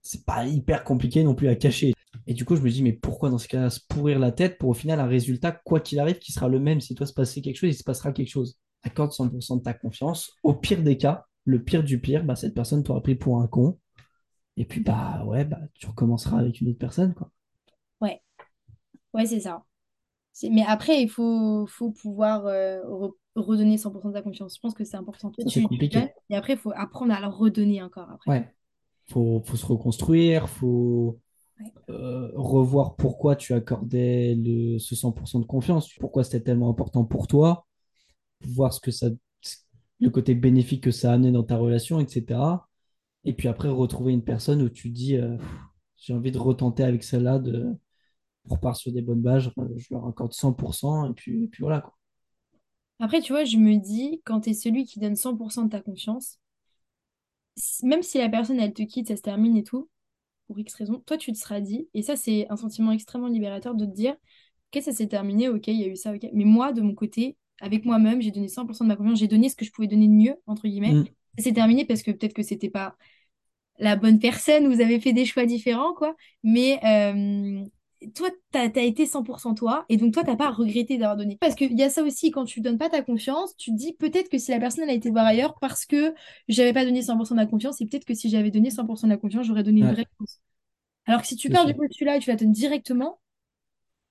c'est pas hyper compliqué non plus à cacher. Et du coup, je me dis, mais pourquoi dans ce cas se pourrir la tête pour au final un résultat, quoi qu'il arrive, qui sera le même? Si toi se passait quelque chose, il se passera quelque chose. Accorde 100% de ta confiance. Au pire des cas, le pire du pire, bah, cette personne t'aura pris pour un con. Et puis, bah ouais, bah, tu recommenceras avec une autre personne, quoi. Ouais, ouais, c'est ça. Mais après, il faut, faut pouvoir euh, re- redonner 100% de ta confiance. Je pense que c'est important. C'est compliqué. et après, il faut apprendre à le redonner encore après. Ouais. Faut, faut se reconstruire, faut Ouais. euh, revoir pourquoi tu accordais le, ce 100% de confiance, pourquoi c'était tellement important pour toi, voir ce que ça, le côté bénéfique que ça a amené dans ta relation, etc. Et puis après, retrouver une personne où tu dis, euh, j'ai envie de retenter avec celle-là, de repart sur des bonnes bases, je, leur accorde 100%, et puis, et puis voilà, quoi. Après, tu vois, je me dis, quand tu es celui qui donne 100% de ta confiance, même si la personne, elle te quitte, ça se termine et tout, pour X raison, toi, tu te seras dit, et ça, c'est un sentiment extrêmement libérateur de te dire, ok, ça s'est terminé, ok, il y a eu ça, ok. Mais moi, de mon côté, avec moi-même, j'ai donné 100% de ma confiance, j'ai donné ce que je pouvais donner de mieux, entre guillemets. Mm. Ça s'est terminé parce que peut-être que c'était pas la bonne personne, vous avez fait des choix différents, quoi. Mais euh, toi, t'as, t'as été 100% toi, et donc toi, t'as pas regretté d'avoir donné. Parce qu'il y a ça aussi, quand tu donnes pas ta confiance, tu te dis peut-être que si la personne elle a été voir ailleurs parce que j'avais pas donné 100% de ma confiance, et peut-être que si j'avais donné 100% de la confiance, j'aurais donné une Ouais, vraie réponse. Alors que si tu pars du postulat et tu la donnes directement,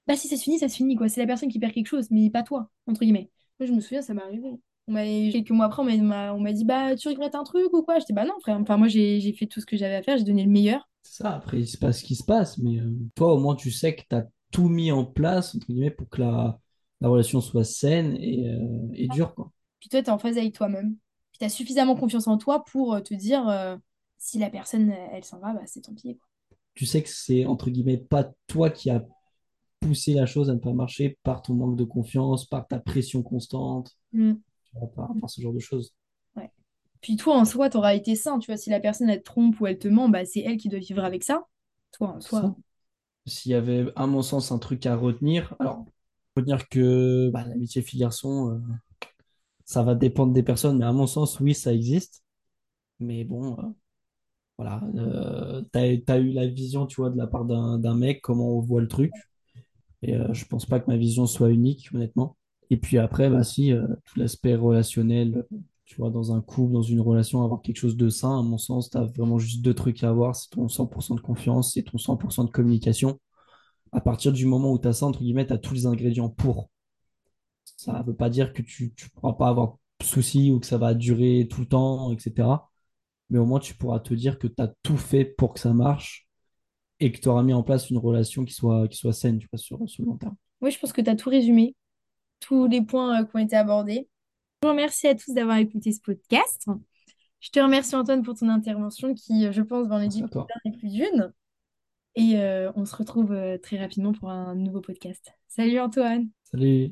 bah si ça se finit, ça se finit, quoi. C'est la personne qui perd quelque chose, mais pas toi, entre guillemets. Moi, je me souviens, ça m'est arrivé. On quelques mois après, on m'a, dit, bah, tu regrettes un truc ou quoi? J'étais, bah non, frère. Enfin, moi, j'ai fait tout ce que j'avais à faire, j'ai donné le meilleur. C'est ça, après, il se passe ce qui se passe, mais euh, toi, au moins, tu sais que tu as tout mis en place, entre guillemets, pour que la, la relation soit saine et, euh, et dure, quoi. Puis toi, t'es en phase avec toi-même. Puis t'as suffisamment confiance en toi pour euh, te dire, euh, si la personne, elle, elle s'en va, bah, c'est tant pis, quoi. Tu sais que c'est, entre guillemets, pas toi qui as poussé la chose à ne pas marcher par ton manque de confiance, par ta pression constante, Mm. tu par ce genre de choses. Puis toi, en soi, t'auras été sain, tu vois. Si la personne, elle te trompe ou elle te ment, bah, c'est elle qui doit vivre avec ça. Toi, en soi. S'il y avait, à mon sens, un truc à retenir, alors, retenir que bah, l'amitié fille-garçon, euh, ça va dépendre des personnes, mais à mon sens, oui, ça existe. Mais bon, euh, voilà, euh, t'as, eu la vision, tu vois, de la part d'un mec, comment on voit le truc. Et je pense pas que ma vision soit unique, honnêtement. Et puis après, bah si, tout l'aspect relationnel, tu vois, dans un couple, dans une relation, avoir quelque chose de sain, à mon sens, tu as vraiment juste deux trucs à avoir, c'est ton 100% de confiance et ton 100% de communication. À partir du moment où tu as ça, entre guillemets, tu as tous les ingrédients pour. Ça ne veut pas dire que tu ne pourras pas avoir de soucis ou que ça va durer tout le temps, etc. Mais au moins, tu pourras te dire que tu as tout fait pour que ça marche et que tu auras mis en place une relation qui soit, qui soit saine, tu vois, sur, sur le long terme. Oui, je pense que t'as tout résumé. tous les points euh, qui ont été abordés. Je vous remercie à tous d'avoir écouté ce podcast. Je te remercie Antoine pour ton intervention qui, euh, je pense, va en plus plus d'une. Et euh, on se retrouve euh, très rapidement pour un nouveau podcast. Salut Antoine! Salut.